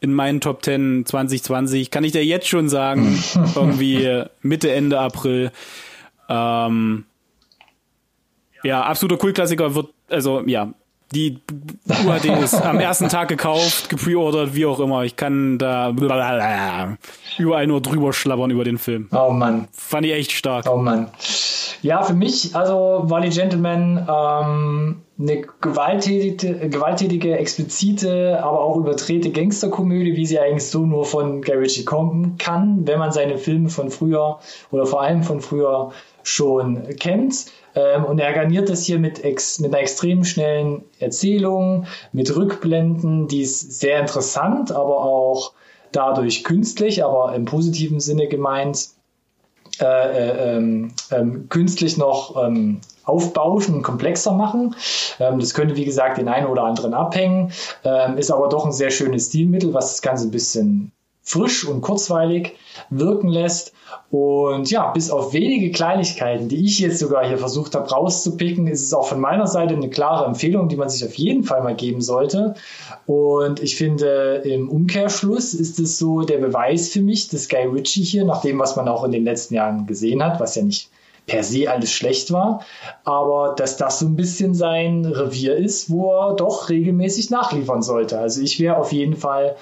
in meinen Top 10 2020, kann ich dir jetzt schon sagen, irgendwie Mitte, Ende April. Ähm, ja, absoluter Kultklassiker wird, also ja, die UHD ist am ersten Tag gekauft, gepreordert, wie auch immer. Ich kann da überall nur drüber schlabbern über den Film. Oh Mann. Fand ich echt stark. Oh Mann. Ja, für mich, also war die Gentleman ähm, eine gewalttätige, gewalttätige, explizite, aber auch überdrehte Gangsterkomödie, wie sie eigentlich so nur von Gary Ritchie kommen kann, wenn man seine Filme von früher oder vor allem von früher schon kennt. Ähm, und er garniert das hier mit, ex, mit einer extrem schnellen Erzählung, mit Rückblenden, die ist sehr interessant, aber auch dadurch künstlich, aber im positiven Sinne gemeint, äh, äh, ähm, ähm, künstlich noch ähm, aufbauschen und komplexer machen. Ähm, das könnte, wie gesagt, den einen oder anderen abhängen, ähm, ist aber doch ein sehr schönes Stilmittel, was das Ganze ein bisschen frisch und kurzweilig wirken lässt. Und ja, bis auf wenige Kleinigkeiten, die ich jetzt sogar hier versucht habe rauszupicken, ist es auch von meiner Seite eine klare Empfehlung, die man sich auf jeden Fall mal geben sollte. Und ich finde, im Umkehrschluss ist es so der Beweis für mich, dass Guy Ritchie hier, nach dem, was man auch in den letzten Jahren gesehen hat, was ja nicht per se alles schlecht war, aber dass das so ein bisschen sein Revier ist, wo er doch regelmäßig nachliefern sollte. Also ich wäre auf jeden Fall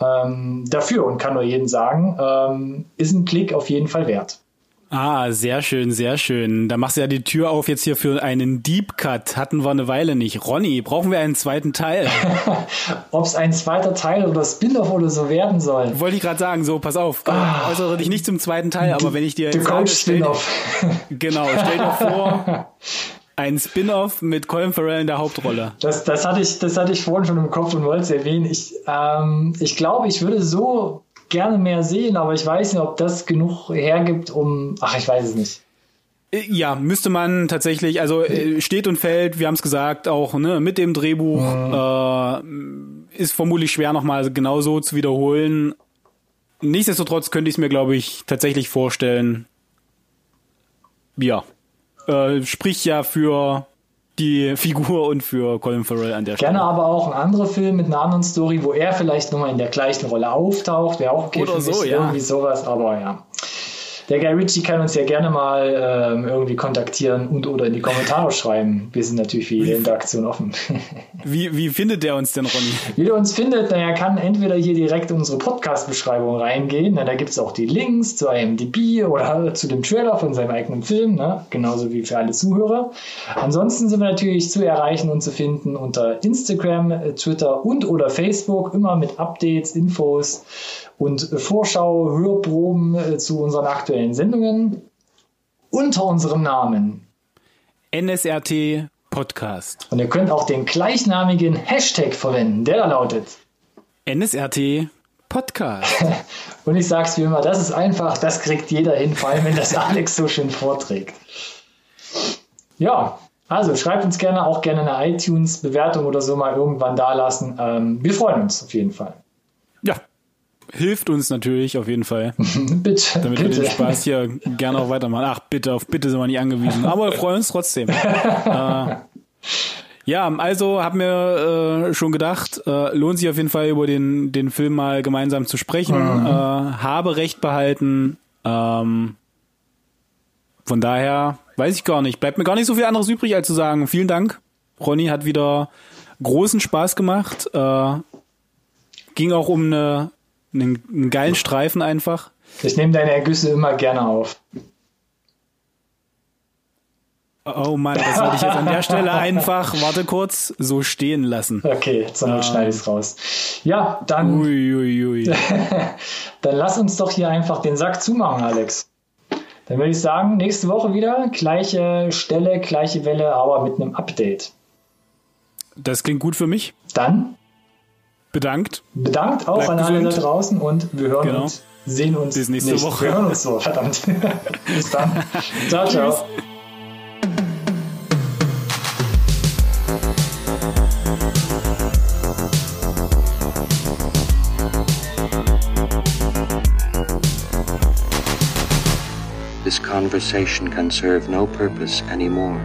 ähm, dafür und kann nur jedem sagen, ähm, ist ein Klick auf jeden Fall wert. Ah, sehr schön, sehr schön. Da machst du ja die Tür auf jetzt hier für einen Deep Cut. Hatten wir eine Weile nicht. Ronny, brauchen wir einen zweiten Teil? Ob es ein zweiter Teil oder Spin-off oder so werden soll. Wollte ich gerade sagen, so, pass auf. Ah, äußere dich nicht zum zweiten Teil, aber wenn ich dir jetzt sage, stell, Genau, stell dir vor, ein Spin-off mit Colin Farrell in der Hauptrolle. Das, das, hatte ich, das hatte ich vorhin schon im Kopf und wollte es erwähnen. Ich, ähm, ich glaube, ich würde so gerne mehr sehen, aber ich weiß nicht, ob das genug hergibt, um. Ach, ich weiß es nicht. Äh, ja, müsste man tatsächlich, also äh, steht und fällt, wir haben es gesagt, auch ne, mit dem Drehbuch mhm. äh, ist vermutlich schwer nochmal genauso zu wiederholen. Nichtsdestotrotz könnte ich es mir, glaube ich, tatsächlich vorstellen. Ja. Äh, spricht ja für die Figur und für Colin Farrell an der Stelle. Gerne aber auch ein anderer Film mit einer anderen Story, wo er vielleicht nochmal in der gleichen Rolle auftaucht. Wäre auch okay Oder so, ja. Irgendwie sowas, aber ja. Der Guy Ritchie kann uns ja gerne mal ähm, irgendwie kontaktieren und oder in die Kommentare schreiben. Wir sind natürlich für jede Interaktion offen. wie, wie findet der uns denn, Ronny? Wie der uns findet, na, er kann entweder hier direkt in unsere Podcast-Beschreibung reingehen, na, da gibt es auch die Links zu IMDb oder zu dem Trailer von seinem eigenen Film, ne? genauso wie für alle Zuhörer. Ansonsten sind wir natürlich zu erreichen und zu finden unter Instagram, Twitter und oder Facebook, immer mit Updates, Infos und Vorschau, Hörproben äh, zu unseren aktuellen Sendungen unter unserem Namen. NSRT Podcast. Und ihr könnt auch den gleichnamigen Hashtag verwenden, der da lautet NSRT Podcast. und ich sag's wie immer, das ist einfach, das kriegt jeder hin, vor allem wenn das Alex so schön vorträgt. Ja, also schreibt uns gerne auch gerne eine iTunes-Bewertung oder so mal irgendwann da lassen. Ähm, wir freuen uns auf jeden Fall. Hilft uns natürlich auf jeden Fall. bitte. Damit bitte. wir den Spaß hier gerne auch weitermachen. Ach, bitte, auf bitte sind wir nicht angewiesen. Aber wir freuen uns trotzdem. äh, ja, also hab mir äh, schon gedacht, äh, lohnt sich auf jeden Fall über den, den Film mal gemeinsam zu sprechen. Mhm. Äh, habe Recht behalten. Ähm, von daher weiß ich gar nicht. Bleibt mir gar nicht so viel anderes übrig, als zu sagen, vielen Dank. Ronny hat wieder großen Spaß gemacht. Äh, ging auch um eine einen, einen geilen Streifen einfach. Ich nehme deine Ergüsse immer gerne auf. Oh Mann, das wollte ich jetzt an der Stelle einfach, warte kurz, so stehen lassen. Okay, zur Not ähm. schneide ich es raus. Ja, dann. Ui, ui, ui. dann lass uns doch hier einfach den Sack zumachen, Alex. Dann würde ich sagen, nächste Woche wieder, gleiche Stelle, gleiche Welle, aber mit einem Update. Das klingt gut für mich. Dann bedankt. Bedankt auch Bleibt an alle da draußen und wir hören genau. uns, sehen uns Bis nächste nicht. Woche. Wir hören uns so, verdammt. Bis dann. ciao, ciao. This conversation can serve no purpose anymore.